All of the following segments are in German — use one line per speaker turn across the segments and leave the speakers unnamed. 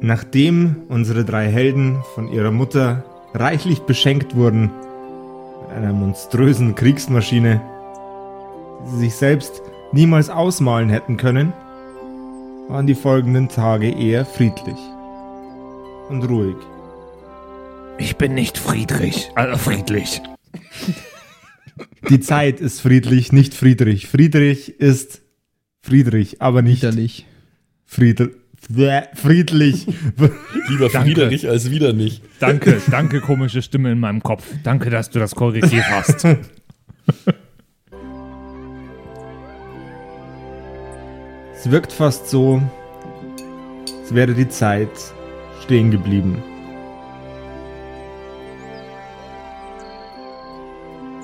Nachdem unsere drei Helden von ihrer Mutter reichlich beschenkt wurden mit einer monströsen Kriegsmaschine, die sie sich selbst niemals ausmalen hätten können, waren die folgenden Tage eher friedlich und ruhig.
Ich bin nicht Friedrich, also friedlich.
Die Zeit ist friedlich, nicht Friedrich. Friedrich ist Friedrich, aber nicht
Widerlich.
Friedel friedlich.
Lieber
Danke.
Friederich als wieder nicht.
Danke, danke, komische Stimme in meinem Kopf. Danke, dass du das korrigiert hast.
es wirkt fast so, als wäre die Zeit stehen geblieben.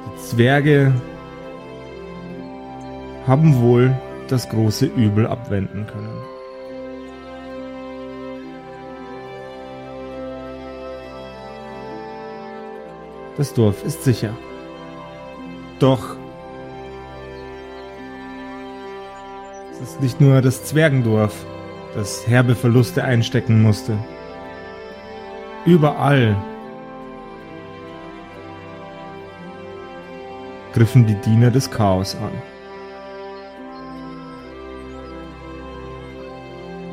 Die Zwerge haben wohl das große Übel abwenden können. Das Dorf ist sicher. Doch es ist nicht nur das Zwergendorf, das herbe Verluste einstecken musste. Überall griffen die Diener des Chaos an.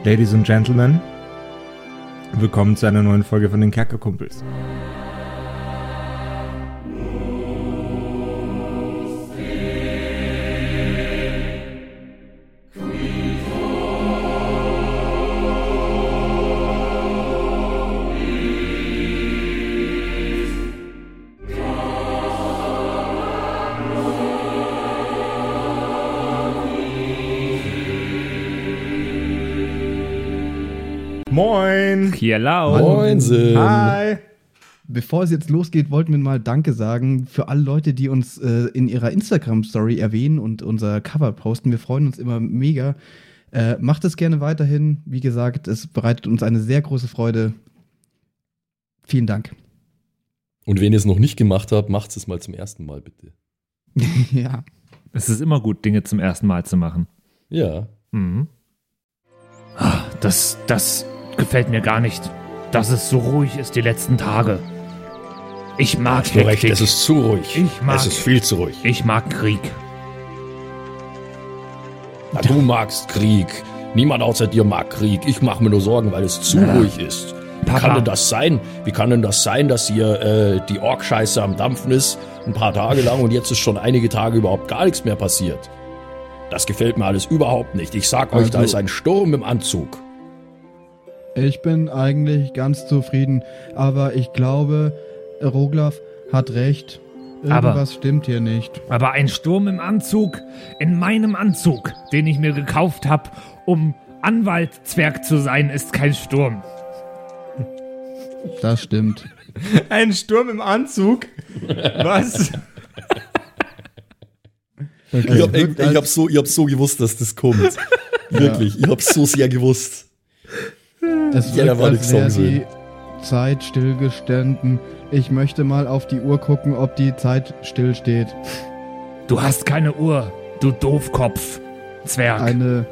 Ladies und Gentlemen, willkommen zu einer neuen Folge von den Kerkerkumpels. Moin!
Hier lau.
Moinsen.
Hi!
Bevor es jetzt losgeht, wollten wir mal Danke sagen für alle Leute, die uns äh, in ihrer Instagram-Story erwähnen und unser Cover posten. Wir freuen uns immer mega. Äh, macht es gerne weiterhin. Wie gesagt, es bereitet uns eine sehr große Freude. Vielen Dank.
Und wenn ihr es noch nicht gemacht habt, macht es mal zum ersten Mal, bitte.
ja.
Es ist immer gut, Dinge zum ersten Mal zu machen.
Ja.
Mhm. Ah, Das, das gefällt mir gar nicht, dass es so ruhig ist die letzten Tage. Ich mag
Hast du recht,
Hektik.
es ist zu ruhig.
Ich mag-
es ist viel zu ruhig.
Ich mag Krieg.
Na, du magst Krieg. Niemand außer dir mag Krieg. Ich mache mir nur Sorgen, weil es zu ruhig ist. Wie
Papa.
kann denn das sein? Wie kann denn das sein, dass hier äh, die Ork-Scheiße am Dampfen ist, ein paar Tage lang und jetzt ist schon einige Tage überhaupt gar nichts mehr passiert? Das gefällt mir alles überhaupt nicht. Ich sag euch, da ist ein Sturm im Anzug.
Ich bin eigentlich ganz zufrieden, aber ich glaube, Roglaf hat recht.
Aber-
Irgendwas stimmt hier nicht.
Aber ein Sturm im Anzug, in meinem Anzug, den ich mir gekauft habe, um Anwaltzwerg zu sein, ist kein Sturm.
Das stimmt.
Ein Sturm im Anzug? Was?
Okay.
Ich hab, ich, ich hab so, ich hab so gewusst, dass das kommt. Wirklich. Ich hab so sehr gewusst.
Es wirkt,
war
als wäre die Zeit stillgestanden. Ich möchte mal auf die Uhr gucken, ob die Zeit stillsteht.
Du hast keine Uhr, du Doofkopf. Zwerg.
Eine.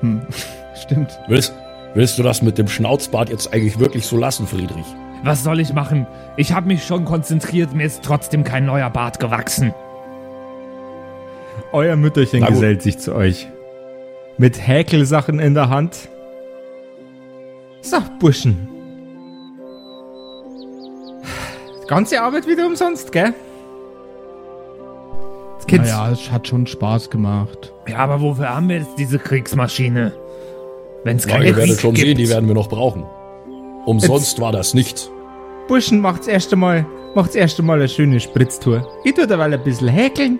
Hm. Stimmt.
Willst, willst du das mit dem Schnauzbart jetzt eigentlich wirklich so lassen, Friedrich?
Was soll ich machen? Ich habe mich schon konzentriert, mir ist trotzdem kein neuer Bart gewachsen.
Euer Mütterchen
Na
gesellt sich zu euch. Mit Häkelsachen in der Hand. So, Burschen. Die ganze Arbeit wieder umsonst, gell? Jetzt geht's.
Naja, es hat schon Spaß gemacht.
Ja, aber wofür haben wir jetzt diese Kriegsmaschine? Wenn es
Ja,
keine
ihr werdet
Krieg
schon
gibt.
sehen, die werden wir noch brauchen. Umsonst war das nicht.
Burschen macht's erst einmal, macht's erst einmal eine schöne Spritztour. Ich tu derweil ein bisschen häkeln.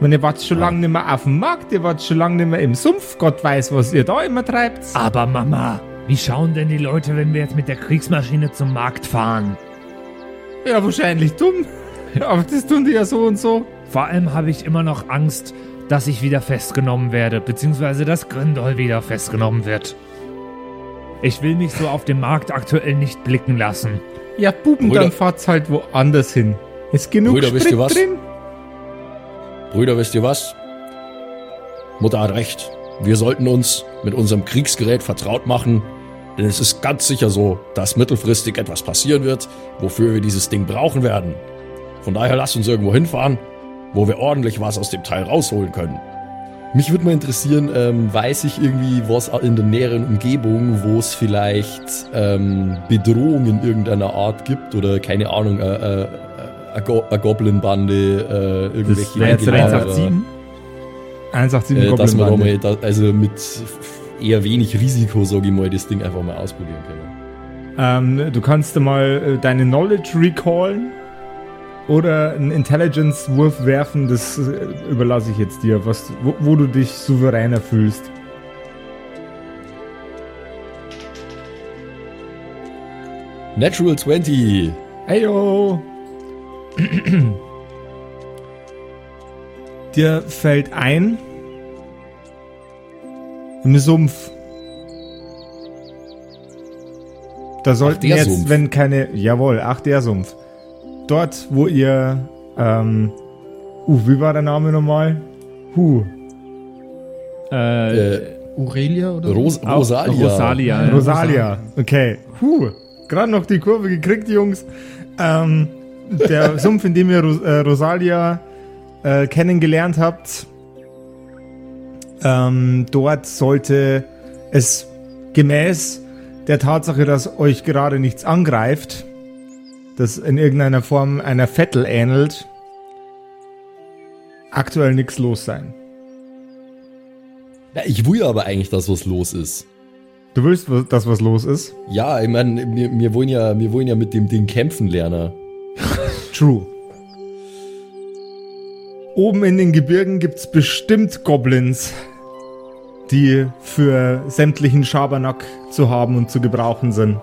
Und ihr wart schon lange nicht mehr auf dem Markt, ihr wart schon lange nicht mehr im Sumpf. Gott weiß, was ihr da immer treibt.
Aber Mama, wie schauen denn die Leute, wenn wir jetzt mit der Kriegsmaschine zum Markt fahren?
Ja, wahrscheinlich dumm. Aber das tun die ja so und so.
Vor allem habe ich immer noch Angst, dass ich wieder festgenommen werde, beziehungsweise dass Grindol wieder festgenommen wird. Ich will mich so auf dem Markt aktuell nicht blicken lassen.
Ja, Buben,
Brüder-
dann fahrt's halt woanders hin. Ist genug
Brüder,
Sprit drin.
Brüder, wisst ihr was? Mutter hat recht. Wir sollten uns mit unserem Kriegsgerät vertraut machen, denn es ist ganz sicher so, dass mittelfristig etwas passieren wird, wofür wir dieses Ding brauchen werden. Von daher lasst uns irgendwo hinfahren, wo wir ordentlich was aus dem Teil rausholen können.
Mich würde mal interessieren, ähm, weiß ich irgendwie was in der näheren Umgebung, wo es vielleicht ähm, Bedrohung in irgendeiner Art gibt oder keine Ahnung, äh, äh, eine Go Goblin-Bande, äh, irgendwelche
Das wäre jetzt
Jäger,
187? 187
äh, dass
Goblin-Bande.
mal, da, also mit eher wenig Risiko, sage ich mal, das Ding einfach mal ausprobieren können.
Ähm, du kannst mal äh, deine Knowledge recallen oder einen Intelligence-Wurf werfen, das äh, überlasse ich jetzt dir, was, wo, wo du dich souveräner fühlst.
Natural 20.
Heyo! Dir fällt ein, im Sumpf. Da sollten
der
jetzt,
Sumpf.
wenn keine, jawohl, ach der Sumpf. Dort, wo ihr, ähm, uh, wie war der Name nochmal? Huh,
Äh,
Äh,
Aurelia oder?
Ros
auch
Rosalia.
Rosalia. ja.
Rosalia. Okay. Huh. Gerade noch die Kurve gekriegt, Jungs. Ähm, der Sumpf, in dem ihr Ros äh, Rosalia äh, kennengelernt habt, ähm, dort sollte es gemäß der Tatsache, dass euch gerade nichts angreift, das in irgendeiner Form einer Vettel ähnelt, aktuell nichts los sein.
Ja, ich will ja aber eigentlich, dass was los ist.
Du willst, dass was los ist?
Ja, ich meine, wir, wir, wollen ja, wir wollen ja mit dem Ding kämpfen lernen.
True. Oben in den Gebirgen gibt's bestimmt Goblins, die für sämtlichen Schabernack zu haben und zu gebrauchen sind.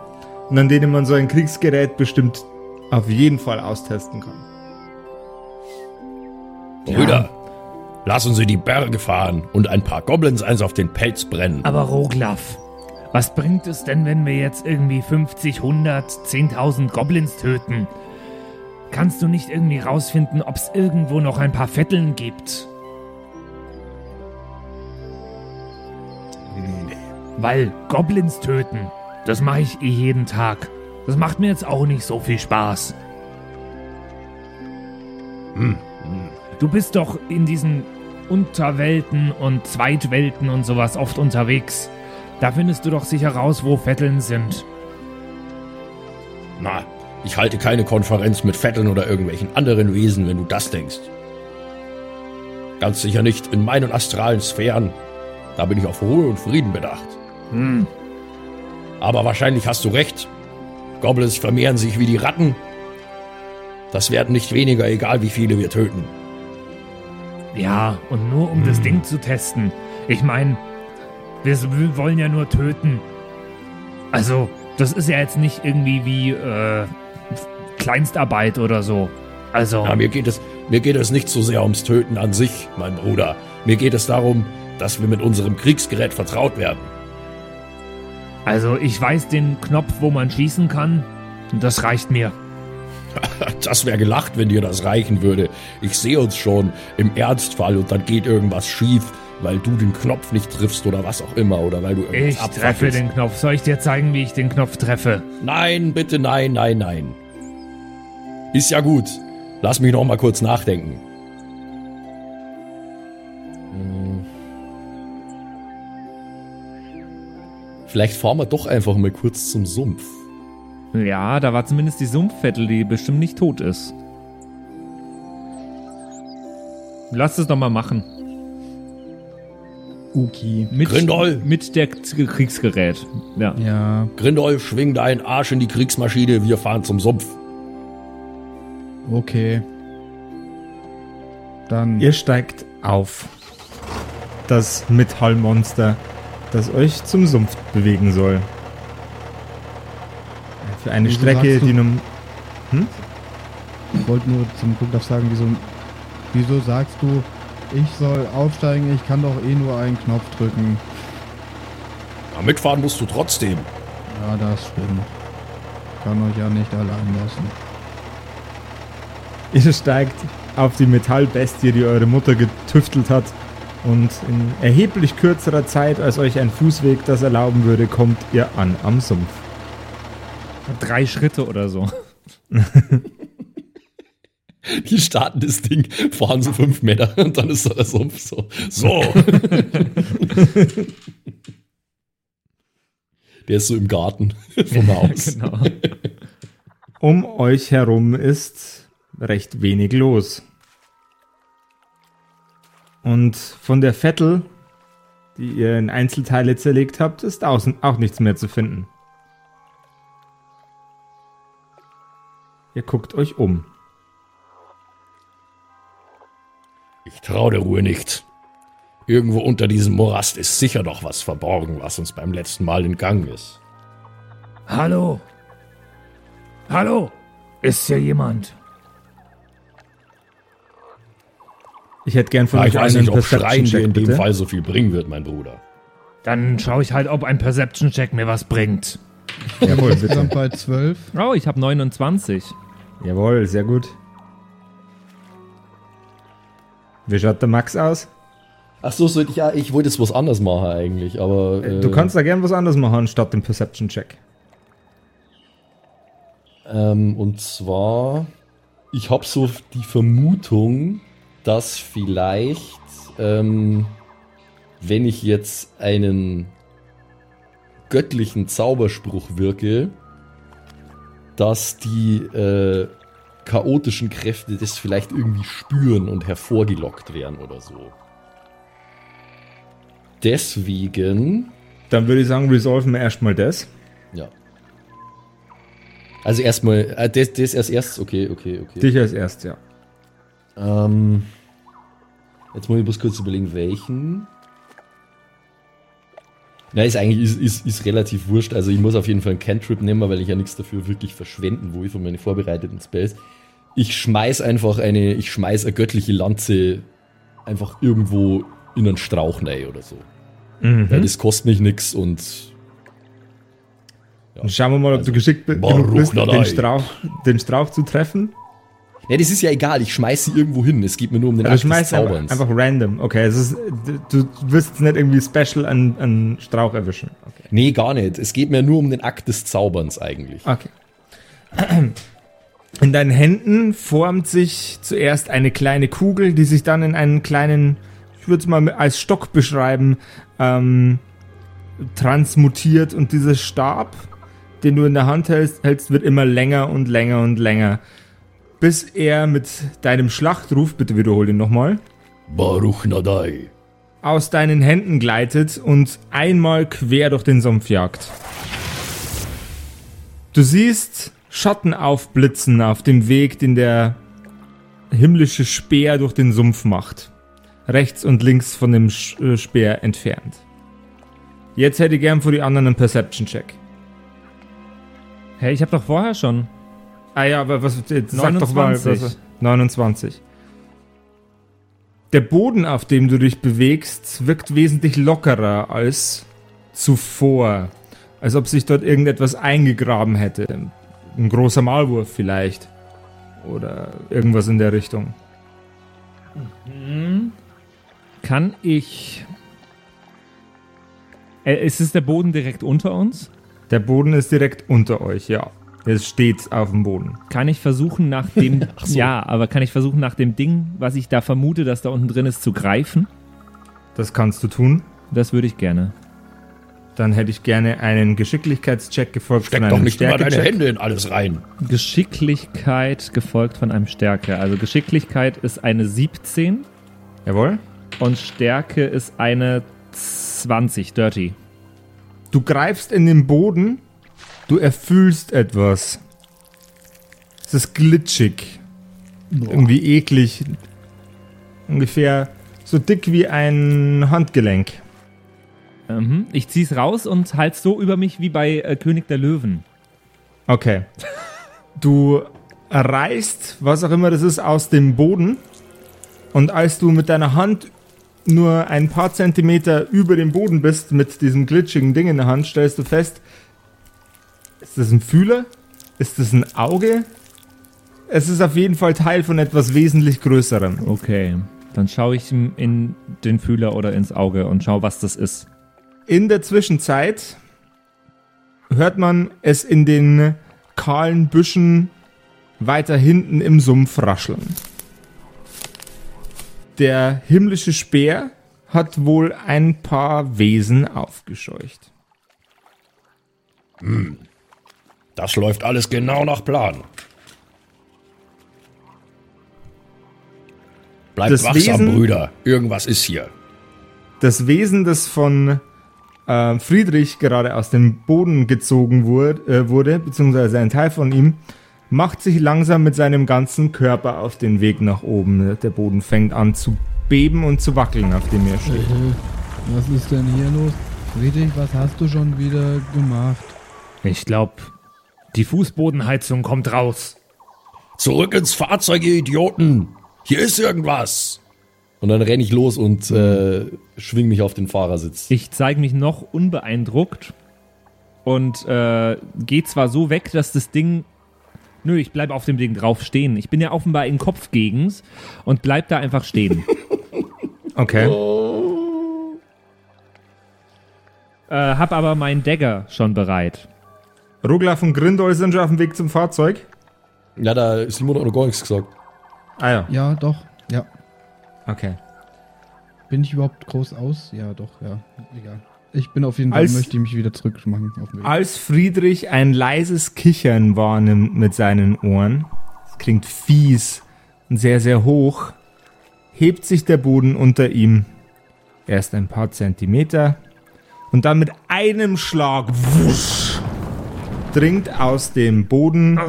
Und an denen man so ein Kriegsgerät bestimmt auf jeden Fall austesten kann.
Brüder, lassen Sie die Berge fahren und ein paar Goblins eins auf den Pelz brennen.
Aber Roglaf, was bringt es denn, wenn wir jetzt irgendwie 50, 100, 10.000 Goblins töten? Kannst du nicht irgendwie rausfinden, ob es irgendwo noch ein paar Vetteln gibt? Weil Goblins töten, das mache ich eh jeden Tag. Das macht mir jetzt auch nicht so viel Spaß. Du bist doch in diesen Unterwelten und Zweitwelten und sowas oft unterwegs. Da findest du doch sicher raus, wo Vetteln sind.
Na, ich halte keine Konferenz mit Vetteln oder irgendwelchen anderen Wesen, wenn du das denkst. Ganz sicher nicht in meinen astralen Sphären. Da bin ich auf Ruhe und Frieden bedacht.
Hm.
Aber wahrscheinlich hast du recht. Goblins vermehren sich wie die Ratten. Das werden nicht weniger, egal wie viele wir töten.
Ja, und nur um das Ding zu testen. Ich meine, wir wollen ja nur töten. Also, das ist ja jetzt nicht irgendwie wie äh, Kleinstarbeit oder so. Also,
Na, mir geht es, mir geht es nicht so sehr ums Töten an sich, mein Bruder. Mir geht es darum, dass wir mit unserem Kriegsgerät vertraut werden.
also ich weiß den Knopf, wo man schießen kann. Und das reicht mir.
Das wäre gelacht, wenn dir das reichen würde. Ich sehe uns schon im Ernstfall und dann geht irgendwas schief, weil du den Knopf nicht triffst oder was auch immer oder weil du irgendwas
Ich treffe den Knopf. Soll ich dir zeigen, wie ich den Knopf treffe?
Nein, bitte nein, nein, nein. Ist ja gut. Lass mich noch mal kurz nachdenken.
Vielleicht fahren wir doch einfach mal kurz zum Sumpf.
Ja, da war zumindest die Sumpfvettel, die bestimmt nicht tot ist. Lass es doch mal machen.
Okay.
Mit,
Grindol!
Mit der Kriegsgerät. Ja.
Ja,
Grindolf, schwing deinen Arsch in die Kriegsmaschine, wir fahren zum Sumpf.
okay. Dann.
Ihr steigt auf. Das Metallmonster, das euch zum Sumpf bewegen soll. Für eine
Wieso
Strecke, die nun.
Ich wollte nur zum Guckdaff sagen, wieso, wieso sagst du, ich soll aufsteigen, ich kann doch eh nur einen Knopf drücken.
Na, mitfahren musst du trotzdem.
Ja, das stimmt. Kann euch ja nicht allein lassen.
Ihr steigt auf die Metallbestie, die eure Mutter getüftelt hat. Und in erheblich kürzerer Zeit, als euch ein Fußweg das erlauben würde, kommt ihr an am Sumpf.
Drei Schritte oder so.
Die starten das Ding, fahren so fünf Meter und dann ist da der Sumpf so. So. der ist so im Garten vom Haus.
genau.
Um euch herum ist recht wenig los. Und von der Vettel, die ihr in Einzelteile zerlegt habt, ist außen auch nichts mehr zu finden. Ihr guckt euch um.
Ich traue der Ruhe nicht. Irgendwo unter diesem Morast ist sicher noch was verborgen, was uns beim letzten Mal entgangen ist.
Hallo? Hallo? Ist hier jemand?
Ich hätte gern von
Ah,
euch
ich weiß
einen
nicht, ob Schreien dir in dem. Fall so viel bringen wird, mein Bruder.
Dann schaue ich halt, ob ein Perception-Check mir was bringt.
Jawohl, bitte.
Insgesamt bei 12.
Oh, ich habe 29.
Jawohl, sehr gut. Wie schaut der Max aus?
Ach so, ich, ich wollte jetzt was anderes machen eigentlich, aber. äh,
Du kannst da gern was anderes machen, statt dem Perception-Check.
Ähm, und zwar, ich habe so die Vermutung, dass vielleicht, ähm, wenn ich jetzt einen göttlichen Zauberspruch wirke, dass die äh, chaotischen Kräfte das vielleicht irgendwie spüren und hervorgelockt werden oder so. Deswegen,
Dann würde ich sagen, resolven wir erstmal das.
ja. Also erstmal, äh, das, das erst erst, okay, okay, okay.
Dich als erst, ja.
Ähm, jetzt muss ich bloß kurz überlegen, welchen. Na, ist eigentlich ist, ist, ist relativ wurscht. Also ich muss auf jeden Fall einen Cantrip nehmen, weil ich ja nichts dafür wirklich verschwenden, wo ich von meine vorbereiteten Spells. Ich schmeiß einfach eine, ich schmeiß eine göttliche Lanze einfach irgendwo in einen Strauch rein oder so. Weil das kostet mich nix und
Dann schauen wir mal, ob du geschickt bist, den Strauch, den Strauch zu treffen.
Ja, das ist ja egal, ich schmeiß sie irgendwo hin. Es geht mir nur um den
Also
Akt des
schmeißt einfach,
Zauberns.
einfach random. Okay, es ist, du, du wirst jetzt nicht irgendwie special an, an Strauch erwischen. Okay.
Nee, gar nicht. Es geht mir nur um den Akt des Zauberns eigentlich.
Okay. In deinen Händen formt sich zuerst eine kleine Kugel, die sich dann in einen kleinen, ich würde es mal als Stock beschreiben, ähm, transmutiert und dieser Stab, den du in der Hand hältst, hältst, wird immer länger und länger und länger. Bis er mit deinem Schlachtruf, bitte wiederhol ihn nochmal,
Baruch Nadai.
aus deinen Händen gleitet und einmal quer durch den Sumpf jagt. Du siehst Schatten aufblitzen auf dem Weg, den der himmlische Speer durch den Sumpf macht. Rechts und links von dem äh, Speer entfernt. Jetzt hätte ich gern für die anderen einen Perception-Check.
Hey, ich habe doch vorher schon.
Ah ja, aber was, jetzt sag doch mal.
29.
Was, 29. Der Boden, auf dem du dich bewegst, wirkt wesentlich lockerer als zuvor. Als ob sich dort irgendetwas eingegraben hätte. Ein großer Maulwurf vielleicht. Oder irgendwas in der Richtung.
Kann ich. Äh, ist es der Boden direkt unter uns?
Der Boden ist direkt unter euch, ja. Es steht auf dem Boden.
Kann ich versuchen, nach dem. Ja, aber kann ich versuchen, nach dem Ding, was ich da vermute, dass da unten drin ist, zu greifen?
Das kannst du tun.
Das würde ich gerne.
Dann hätte ich gerne einen Geschicklichkeitscheck gefolgt
Steck
von
doch
einem
nicht immer deine. Hände in alles rein.
Geschicklichkeit gefolgt von einem Stärke. Also Geschicklichkeit ist eine 17
Jawohl.
und Stärke ist eine 20, dirty.
Du greifst in den Boden, du erfüllst etwas. Es ist glitschig. Irgendwie eklig. Ungefähr so dick wie ein Handgelenk.
Mhm. Ich zieh's raus und halt's so über mich wie bei äh, König der Löwen.
Okay. Du reißt, was auch immer das ist, aus dem Boden. Und als du mit deiner Hand nur ein paar Zentimeter über dem Boden bist, mit diesem glitschigen Ding in der Hand, stellst du fest, ist das ein Fühler? Ist das ein Auge? es ist auf jeden Fall Teil von etwas wesentlich Größerem.
Okay. Dann schaue ich ihm in den Fühler oder ins Auge und schaue, was das ist.
In der Zwischenzeit hört man es in den kahlen Büschen weiter hinten im Sumpf rascheln. Der himmlische Speer hat wohl ein paar Wesen aufgescheucht.
Das läuft alles genau nach Plan. Bleibt
Das
wachsam,
Wesen-
Brüder. Irgendwas ist hier.
Das Wesen, das von äh, Friedrich gerade aus dem Boden gezogen wurde, äh, wurde, beziehungsweise ein Teil von ihm, macht sich langsam mit seinem ganzen Körper auf den Weg nach oben. Der Boden fängt an zu beben und zu wackeln, auf dem er steht.
Äh, Was ist denn hier los? Friedrich, was hast du schon wieder gemacht?
Ich glaube, die Fußbodenheizung kommt raus.
Zurück ins Fahrzeug, ihr Idioten. Hier ist irgendwas.
Und dann renne ich los und äh, schwing mich auf den Fahrersitz.
Ich zeige mich noch unbeeindruckt und äh, gehe zwar so weg, dass das Ding. Nö, ich bleibe auf dem Ding drauf stehen. Ich bin ja offenbar in Kopfgegens und bleib da einfach stehen.
Okay.
äh, hab aber meinen Dagger schon bereit.
Ruglaf und Grindol sind schon auf dem Weg zum Fahrzeug.
Ja, da Simon hat noch gar nichts gesagt.
Ah ja,
Ja, doch. Ja.
Okay.
Bin ich überhaupt groß aus? Ja, doch, ja. Egal. Ich bin auf jeden Fall,
Als-
möchte ich mich wieder zurückmachen.
Als Friedrich ein leises Kichern wahrnimmt mit seinen Ohren, es klingt fies und sehr, sehr hoch, hebt sich der Boden unter ihm erst ein paar Zentimeter und dann mit einem Schlag wusch, dringt aus dem Boden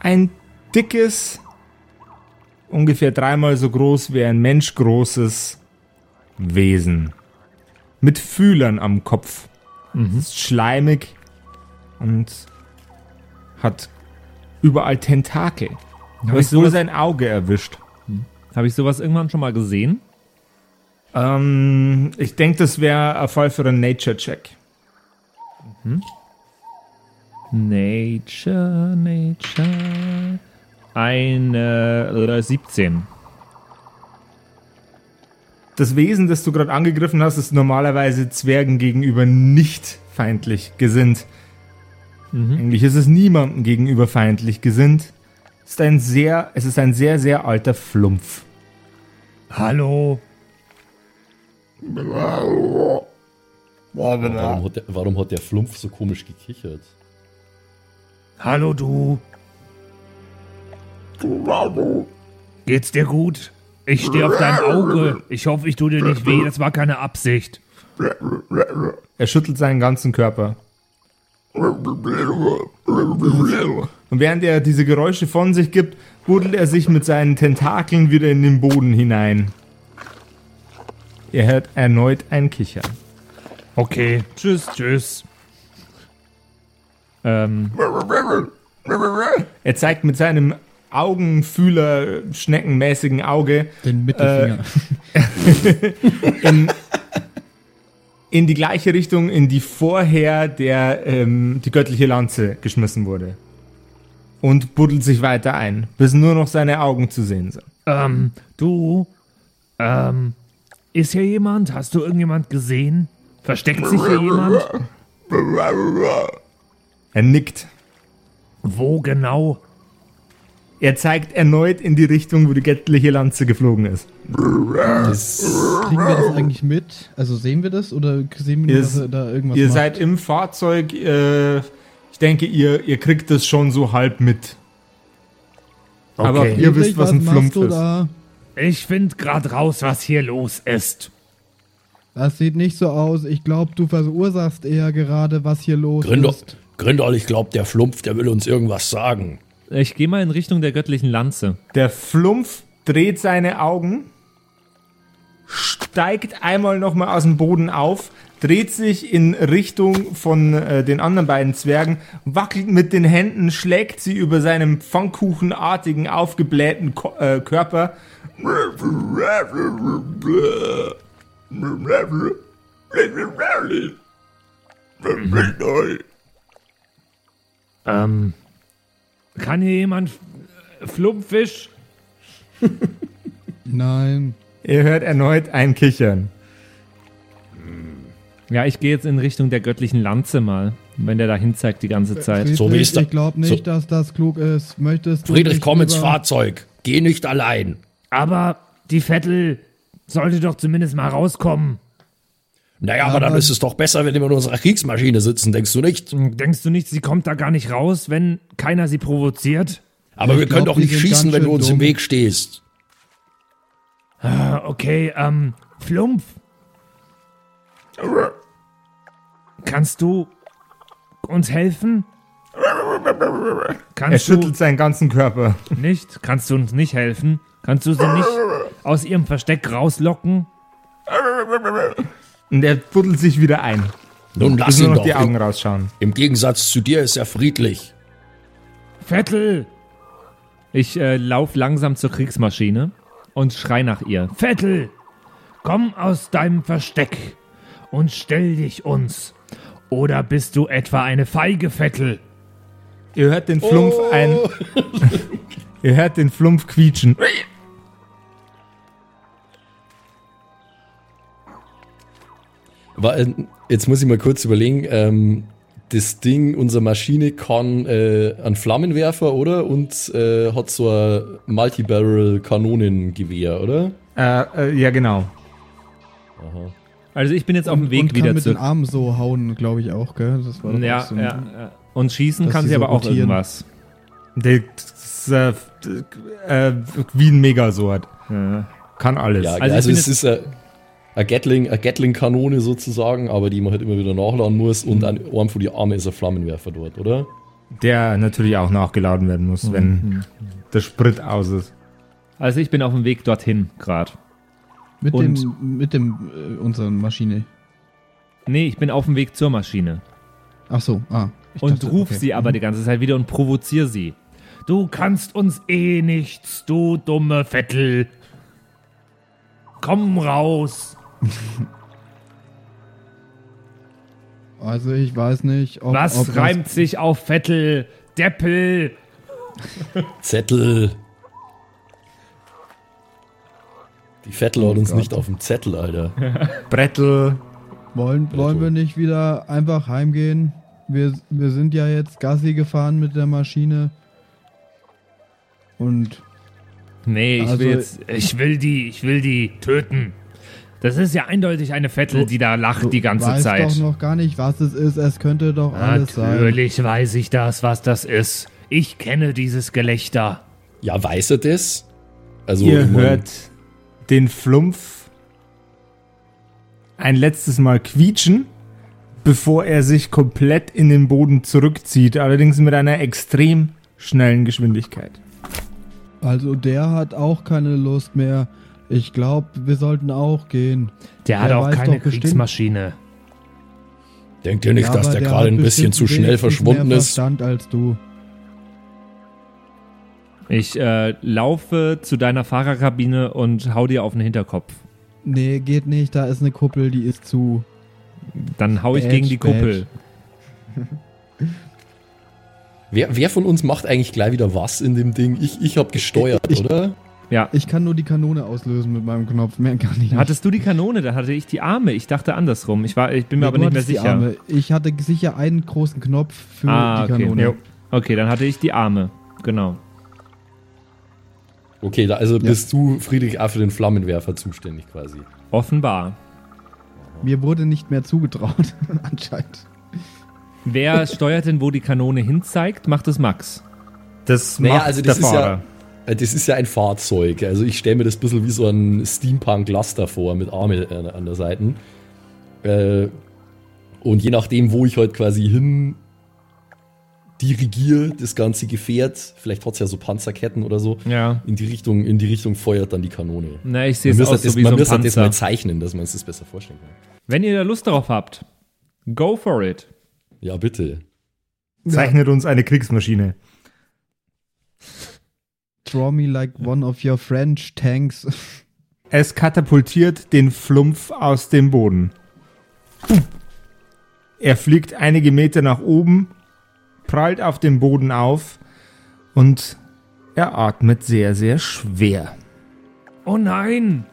ein dickes, ungefähr dreimal so groß wie ein Mensch großes Wesen mit Fühlern am Kopf ist schleimig und hat überall Tentakel.
Hab
Du
ich sowas-
sein Auge erwischt.
Habe ich sowas irgendwann schon mal gesehen?
Ähm, ich denke, das wäre ein Fall für einen Nature-Check.
Nature, Nature. Eine äh, 17.
Das Wesen, das du gerade angegriffen hast, ist normalerweise Zwergen gegenüber nicht feindlich gesinnt. Eigentlich ist es niemandem gegenüber feindlich gesinnt. Es ist ein sehr, es ist ein sehr, sehr alter Flumpf.
Hallo?
Warum hat, der, warum hat der Flumpf so komisch gekichert?
Hallo du. Geht's dir gut? Ich stehe auf deinem Auge. Ich hoffe, ich tue dir nicht weh. Das war keine Absicht.
Er schüttelt seinen ganzen Körper. Und während er diese Geräusche von sich gibt, buddelt er sich mit seinen Tentakeln wieder in den Boden hinein. Er hört erneut ein Kichern.
Okay. Tschüss. Tschüss.
Ähm,
Er zeigt mit seinem Augenfühler schneckenmäßigen Auge
Den Mittelfinger.
in, in die gleiche Richtung, in die vorher der, ähm, die göttliche Lanze geschmissen wurde. Und buddelt sich weiter ein, bis nur noch seine Augen zu sehen sind.
Ähm, du? Ähm, ist hier jemand? Hast du irgendjemand gesehen? Versteckt sich hier jemand?
Er nickt.
Wo genau?
Er zeigt erneut in die Richtung, wo die göttliche Lanze geflogen ist.
Kriegen wir das eigentlich mit? Also sehen wir das oder sehen wir dass er da irgendwas
Ihr
macht?
seid im Fahrzeug. Äh, ich denke, ihr, ihr kriegt das schon so halb mit. Aber
Okay.
ihr wisst, was ein Flumpf
du
ist.
da?
Ich find grad raus, was hier los ist.
Das sieht nicht so aus. Ich glaube, du verursachst eher gerade, was hier los
Grindel,
ist.
Grindel, ich glaube, der Flumpf, der will uns irgendwas sagen.
Ich gehe mal in Richtung der göttlichen Lanze.
Der Flumpf dreht seine Augen, steigt einmal nochmal aus dem Boden auf, dreht sich in Richtung von äh, den anderen beiden Zwergen, wackelt mit den Händen, schlägt sie über seinem pfannkuchenartigen, aufgeblähten Ko äh, Körper.
Ähm, Kann hier jemand Flumpfisch?
Nein.
Ihr hört erneut ein Kichern.
Ja, ich gehe jetzt in Richtung der göttlichen Lanze mal, wenn der da hinzeigt die ganze Zeit.
Friedrich,
So wie es da-
ich glaube nicht,
so-
dass das klug ist. Möchtest du
Friedrich, komm ins Fahrzeug. Geh nicht allein.
Aber die Vettel sollte doch zumindest mal rauskommen.
Naja, aber dann
Aber-
ist es doch besser, wenn wir in unserer Kriegsmaschine sitzen, denkst du nicht?
Denkst du nicht, sie kommt da gar nicht raus, wenn keiner sie provoziert?
Aber
Ich
wir können
glaub,
doch
die
nicht schießen, wenn du uns im
dumm.
Weg stehst.
Ah, Okay, ähm, Flumpf. Kannst du uns helfen?
Er
Kannst du
schüttelt seinen ganzen Körper.
nicht? Kannst du uns nicht helfen? Kannst du sie nicht aus ihrem Versteck rauslocken?
Und er buddelt sich wieder ein.
Nun lass
nur
ihn
noch
doch.
die Augen
Im,
rausschauen.
Im Gegensatz zu dir ist er friedlich.
Vettel!
Ich äh, lauf langsam zur Kriegsmaschine und schrei nach ihr.
Vettel! Komm aus deinem Versteck und stell dich uns. Oder bist du etwa eine feige Vettel?
Ihr hört den Flumpf ein. Ihr hört den Flumpf quietschen.
Jetzt muss ich mal kurz überlegen. Ähm, das Ding, unsere Maschine kann äh, einen Flammenwerfer, oder? Und äh, hat so ein Multibarrel-Kanonengewehr, oder?
Äh, äh, ja, genau.
Also ich bin jetzt auf dem Weg
und kann
wieder
mit
zu.
den Armen so hauen, glaube ich auch, gell? Das war doch
Ja,
auch so ein-
ja, ja. Und schießen kann sie
so
aber auch
rotieren.
irgendwas.
Das ist, äh, äh, wie ein Megasword.
Ja.
Kann alles.
Ja,
Also
also, es ist eine, eine Gatling, eine Gatling-Kanone sozusagen, aber die man halt immer wieder nachladen muss und an einem von die Arme ist ein Flammenwerfer dort, oder?
Der natürlich auch nachgeladen werden muss, wenn der Sprit aus ist.
Also ich bin auf dem Weg dorthin gerade.
Mit
Und-
dem, mit dem, äh, unseren Maschine.
Nee, ich bin auf dem Weg zur Maschine.
Ach so, ah. ich
und
dachte,
ruf
okay.
sie aber die ganze Zeit wieder und provoziere sie.
Du kannst uns eh nichts, du dumme Vettel. Komm raus.
Also ich weiß nicht, ob,
Was
ob
reimt sich auf Vettel? Deppel.
Zettel. Die Vettel hat uns
Gott.
nicht auf dem Zettel, Alter.
Brettel.
Wollen, wollen wir nicht wieder einfach heimgehen? Wir, wir sind ja jetzt Gassi gefahren mit der Maschine. Und
Nee, ich
Also-
will jetzt.
Ich will die, ich will die töten. Das ist ja eindeutig eine Vettel, die da lacht die ganze
weiß
Zeit.
doch noch gar nicht, was es ist. Es könnte doch alles sein.
Natürlich weiß ich das, was das ist. Ich kenne dieses Gelächter.
Ja, weiß er das? Also,
Ihr
ich
hört den Flumpf ein letztes Mal quietschen, bevor er sich komplett in den Boden zurückzieht, allerdings mit einer extrem schnellen Geschwindigkeit.
Also der hat auch keine Lust mehr. Ich glaube, wir sollten auch gehen.
Der hat
Der
auch
weiß
keine Kriegsmaschine.
denkt ihr nicht,
Ja,
dass der
der
gerade
hat
ein bisschen zu schnell verschwunden
mehr
ist?
Verstand als du.
Ich äh, laufe zu deiner Fahrerkabine und hau dir auf den Hinterkopf.
Nee, geht nicht. Da ist eine Kuppel, die ist zu.
Dann hau ich
Badge,
gegen die Kuppel.
Wer, wer von uns macht eigentlich gleich wieder was in dem Ding? Ich, ich habe gesteuert,
Ich-
oder?
Ja.
Ich kann nur die Kanone auslösen mit meinem Knopf. Mehr kann ich nicht.
Hattest du die Kanone? Da hatte ich die Arme. Ich dachte andersrum. Ich, war, ich bin mir
Nee,
aber nicht mehr sicher.
Arme. Ich hatte sicher einen großen Knopf für
Ah,
die
okay.
Kanone.
Jo. Okay, dann hatte ich die Arme. Genau.
Okay, da, also bist du, Friedrich, auch für den Flammenwerfer zuständig quasi.
Offenbar.
Mir wurde nicht mehr zugetraut, anscheinend.
Wer steuert denn, wo die Kanone hinzeigt? Macht es Max.
Das
Naja,
macht
also
der
das ist
Fahrer.
ja, äh, das ist ja ein Fahrzeug. Also ich stelle mir das ein bisschen wie so ein Steampunk-Laster vor mit Arme äh, an der Seite. Äh, und je nachdem, wo ich halt quasi hin dirigiere, das ganze Gefährt, vielleicht hat es ja so Panzerketten oder so,
Ja.
in die Richtung, in die Richtung feuert dann die Kanone.
Na, ich sehe
Man
es
müsste
aus
das,
so wie
man
so ein
müsste das mal
Panzer.
zeichnen, dass man sich das besser vorstellen kann.
Wenn ihr da Lust darauf habt, go for it.
Ja, bitte.
Zeichnet uns eine Kriegsmaschine.
Draw me like one of your French tanks.
Es katapultiert den Flumpf aus dem Boden. Er fliegt einige Meter nach oben, prallt auf dem Boden auf und er atmet sehr, sehr schwer.
Oh nein!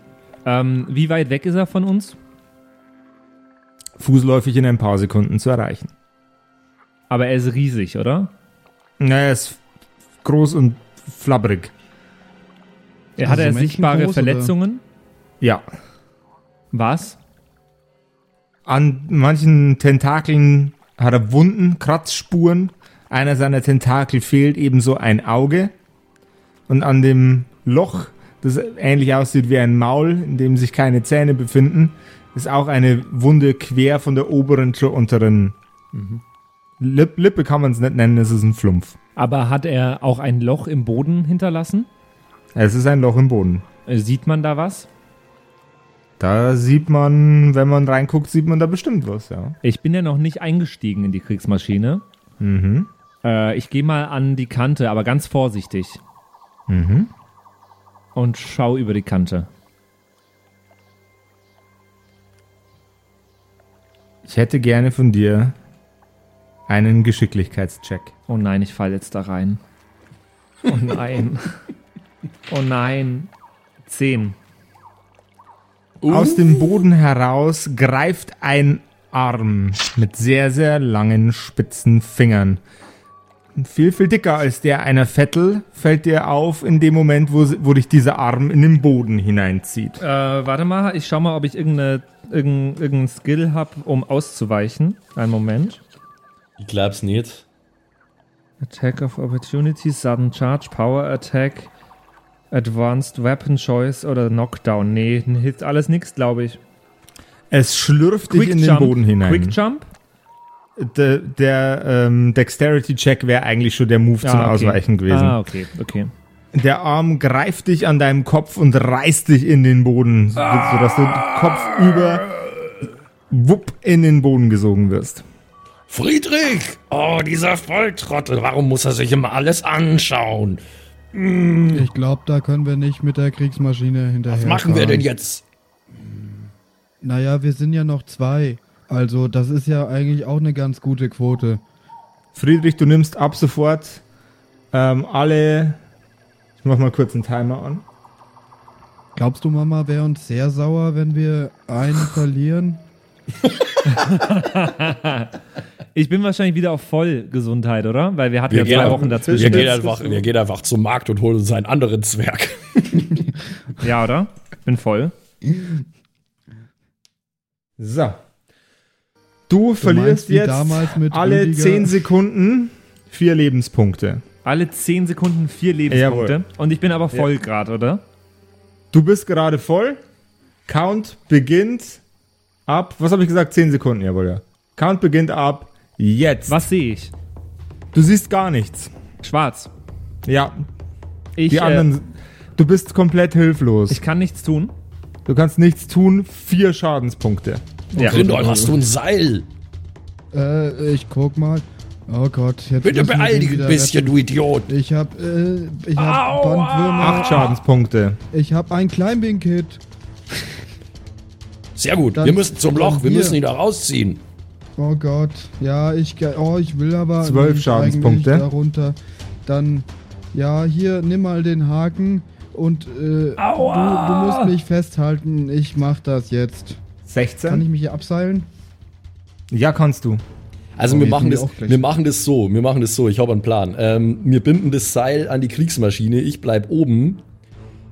Ähm, wie weit weg ist er von uns?
Fußläufig in ein paar Sekunden zu erreichen.
Aber er ist riesig, oder?
Na, er ist groß und flabberig.
Er hat
Also
er sichtbare
menschengroß, oder?
Verletzungen?
Ja.
Was?
An manchen Tentakeln hat er Wunden, Kratzspuren. Einer seiner Tentakel fehlt ebenso ein Auge. Und an dem Loch, das ähnlich aussieht wie ein Maul, in dem sich keine Zähne befinden, ist auch eine Wunde quer von der oberen zur unteren Lip Lippe kann man es nicht nennen, es ist ein Flumpf.
Aber hat er auch ein Loch im Boden hinterlassen?
Es ist ein Loch im Boden.
Äh, Sieht man da was?
Da sieht man, wenn man reinguckt, sieht man da bestimmt was, ja.
Ich bin ja noch nicht eingestiegen in die Kriegsmaschine.
Mhm.
Äh, ich gehe mal an die Kante, aber ganz vorsichtig.
Mhm.
Und schau über die Kante.
Ich hätte gerne von dir einen Geschicklichkeitscheck.
Oh nein, ich fall jetzt da rein. Oh nein. oh nein. Zehn.
Aus dem Boden heraus greift ein Arm mit sehr, sehr langen, spitzen Fingern. Viel, viel dicker als der einer Vettel fällt dir auf in dem Moment, wo, wo dich dieser Arm in den Boden hineinzieht.
Äh, warte mal, ich schau mal, ob ich irgendeine, irgendein, irgendein Skill habe, um auszuweichen. Einen Moment.
Ich glaub's nicht.
Attack of Opportunity, Sudden Charge, Power Attack, Advanced Weapon Choice oder Knockdown. Nee, hilft alles nix, glaube ich.
Es schlürft dich in den Boden hinein.
Quick Jump?
Der, der ähm, Dexterity-Check wäre eigentlich schon der Move zum
Ah, okay.
Ausweichen gewesen.
Ah, okay, okay.
Der Arm greift dich an deinem Kopf und reißt dich in den Boden, so- sodass du kopfüber wupp in den Boden gesogen wirst.
Friedrich! Oh, dieser Volltrottel. Warum muss er sich immer alles anschauen?
Ich glaube, da können wir nicht mit der Kriegsmaschine hinterher.
Was machen wir denn jetzt?
Naja, wir sind ja noch zwei. Also, das ist ja eigentlich auch eine ganz gute Quote.
Friedrich, du nimmst ab sofort ähm, alle. Ich mach mal kurz einen Timer an.
Glaubst du, Mama wäre uns sehr sauer, wenn wir einen verlieren?
Ich bin wahrscheinlich wieder auf Vollgesundheit, oder? Weil wir hatten ja
gehen
zwei Wochen
Wir
dazwischen.
gehen, einfach, wir gehen einfach zum Markt und holen uns einen anderen Zwerg.
Ja, oder? Bin voll.
So. Du, verlierst
meinst, wie
jetzt
damals mit
alle
Rüdiger?
10 Sekunden vier Lebenspunkte.
Alle 10 Sekunden vier Lebenspunkte.
Jawohl.
Und ich bin aber voll grad, oder?
Du bist gerade voll. Count beginnt ab. Was habe ich gesagt? 10 Sekunden, jawohl, ja. Count beginnt ab jetzt.
Was sehe ich?
Du siehst gar nichts.
Schwarz.
Ja,
Ich,
die
äh,
anderen. Du bist komplett hilflos.
ich kann nichts tun.
du kannst nichts tun. Vier Schadenspunkte.
Ja.
Grindol, hast du ein Seil?
Äh, ich guck mal. Oh Gott, jetzt
Bitte beeil dich ein bisschen, du Idiot.
retten. Ich hab, äh, ich hab Bandwürmer.
Acht Schadenspunkte.
Ich hab ein Climbing-Kit.
Sehr gut,
Dann-
wir müssen zum Loch, wir müssen ihn da rausziehen.
Oh Gott, ja, ich, ge- oh, ich will aber
Zwölf Schadenspunkte.
darunter. Dann, ja, hier, nimm mal den Haken und äh, du, du musst mich festhalten. Ich mach das jetzt.
16?
Kann ich mich hier abseilen?
ja, kannst du.
Also
Oh,
wir machen das, wir machen das so, wir machen das so, ich habe einen Plan. Ähm, wir binden das Seil an die Kriegsmaschine, ich bleib oben.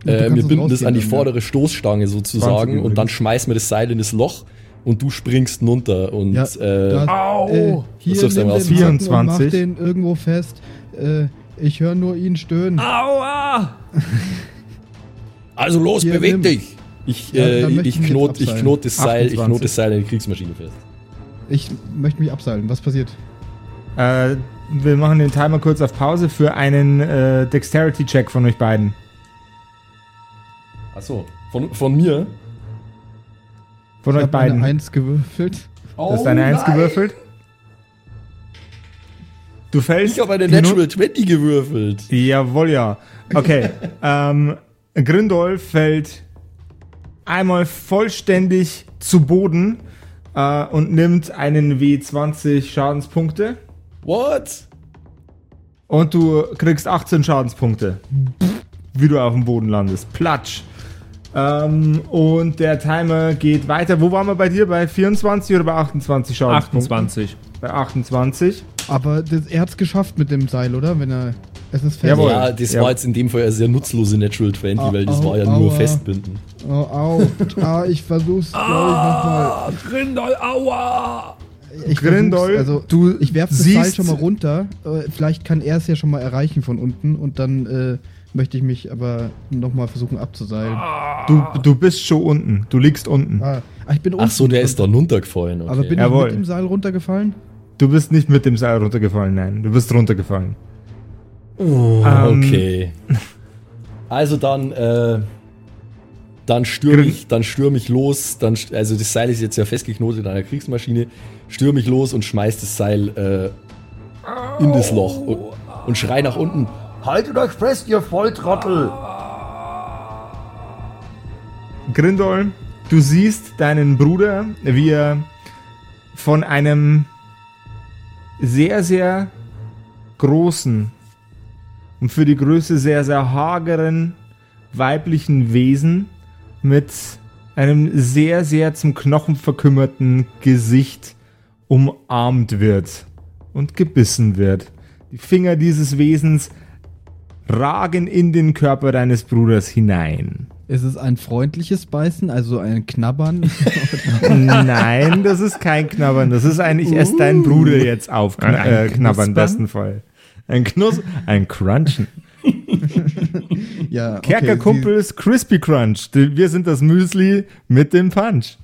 Äh, wir binden das an die
dann,
vordere Stoßstange sozusagen und dann schmeißen wir das Seil in das Loch und du springst runter und
Ja,
äh,
das, äh, hier
Das wirfst du
nimm den
aus.
Haken und mach
24.
den irgendwo fest. Äh, ich höre nur ihn stöhnen.
Aua!
also los,
Hier,
beweg
nimm.
dich. Ich,
Ja,
äh, ich,
ich mich
knot, ich
abseilen.
knot das Seil, ich
28.
knot das Seil in die Kriegsmaschine fest.
Ich möchte mich abseilen. Was passiert?
Äh, wir machen den Timer kurz auf Pause für einen äh, Dexterity-Check von euch beiden.
Achso, von, von mir?
Von
Ich
euch
habe eine
beiden.
Eins gewürfelt.
Du hast eine Eins gewürfelt. Du fällst.
Ich habe eine Natural 20 gewürfelt.
Jawohl, ja. Okay. ähm, Grindolf fällt einmal vollständig zu Boden äh, und nimmt einen W20 Schadenspunkte.
What?
Und du kriegst 18 Schadenspunkte. Wie du auf dem Boden landest. Platsch. Ähm, und der Timer geht weiter. Wo waren wir bei dir? Bei 24 oder bei 28 Schadenspunkten?
28.
Bei 28.
Aber das, er hat es geschafft mit dem Seil, oder? Wenn er. Es ist fest.
Jawohl.
Ja, das
Ja.
war jetzt in dem Fall eine sehr nutzlose Natural 20,
Au,
weil das
au,
war ja nur
aua.
Festbinden.
Oh, au. ah, ich versuch's, glaube ich, nochmal.
Grindel, aua!
Ich
Grindol,
versuch's, also
du
ich werfe das Seil schon mal runter. Äh, vielleicht kann er es ja schon mal erreichen von unten und dann äh, möchte ich mich aber nochmal versuchen abzuseilen.
Du, du bist schon unten. Du liegst unten.
Ah, ah, ich bin
Ach so,
unten.
der ist dann runtergefallen. Okay.
Aber bin
Jawohl.
ich mit dem Seil runtergefallen?
Du bist nicht mit dem Seil runtergefallen, nein. Du bist runtergefallen.
Oh,
Ähm,
okay. Also dann, äh, dann stürme ich, dann stürme ich los. Dann, also das Seil ist jetzt ja festgeknotet an einer Kriegsmaschine. Stürme ich los und schmeiß das Seil äh, in das Loch und, und schrei nach unten. Haltet euch fest, ihr Volltrottel!
Grindol, du siehst deinen Bruder, wie er von einem sehr, sehr großen und für die Größe sehr, sehr hageren weiblichen Wesen mit einem sehr, sehr zum Knochen verkümmerten Gesicht umarmt wird und gebissen wird. Die Finger dieses Wesens ragen in den Körper deines Bruders hinein.
Ist es ein freundliches Beißen, also ein Knabbern?
Nein, das ist kein Knabbern. Das ist ein, ich esse deinen Bruder jetzt auf. Kn äh, Knabbern besten Fall. Ein Knuss, ein Crunchen.
ja, okay,
Kerkerkumpels Crispy Crunch. Wir sind das Müsli mit dem Punch.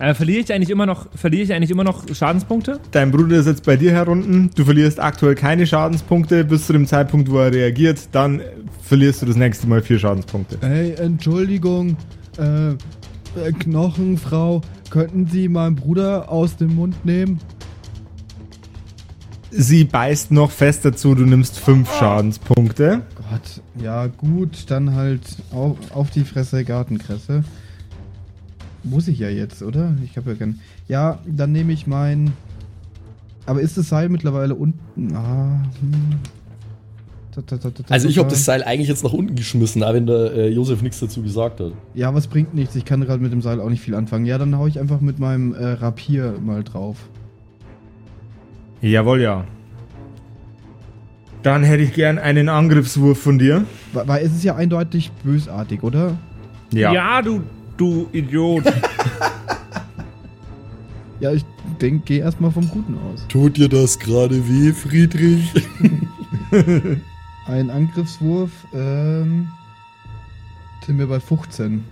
Äh, verliere ich eigentlich immer noch, verliere ich eigentlich immer noch Schadenspunkte?
Dein Bruder ist jetzt bei dir herunten. Du verlierst aktuell keine Schadenspunkte bis zu dem Zeitpunkt, wo er reagiert. Dann verlierst du das nächste Mal vier Schadenspunkte.
Hey, Entschuldigung, äh, äh, Knochenfrau, könnten Sie meinen Bruder aus dem Mund nehmen?
Sie beißt noch fest dazu. Du nimmst fünf Schadenspunkte.
Gott, ja gut, dann halt auf, auf die Fresse Gartenkresse. Muss ich ja jetzt, oder? Ich habe ja kein. Ja, dann nehme ich mein. Aber ist das Seil mittlerweile unten? Ah, hm.
Also ich habe das Seil eigentlich jetzt nach unten geschmissen, auch wenn der äh, Josef nichts dazu gesagt hat.
Ja, was bringt nichts. Ich kann gerade mit dem Seil auch nicht viel anfangen. Ja, dann hau ich einfach mit meinem äh, Rapier mal drauf.
Jawohl, ja. Dann hätte ich gern einen Angriffswurf von dir.
Weil, es ist ja eindeutig bösartig, oder?
du, du Idiot.
Ja, ich denke, geh erstmal vom Guten aus.
Tut dir das gerade weh, Friedrich?
Ein Angriffswurf, ähm. Sind wir bei 15.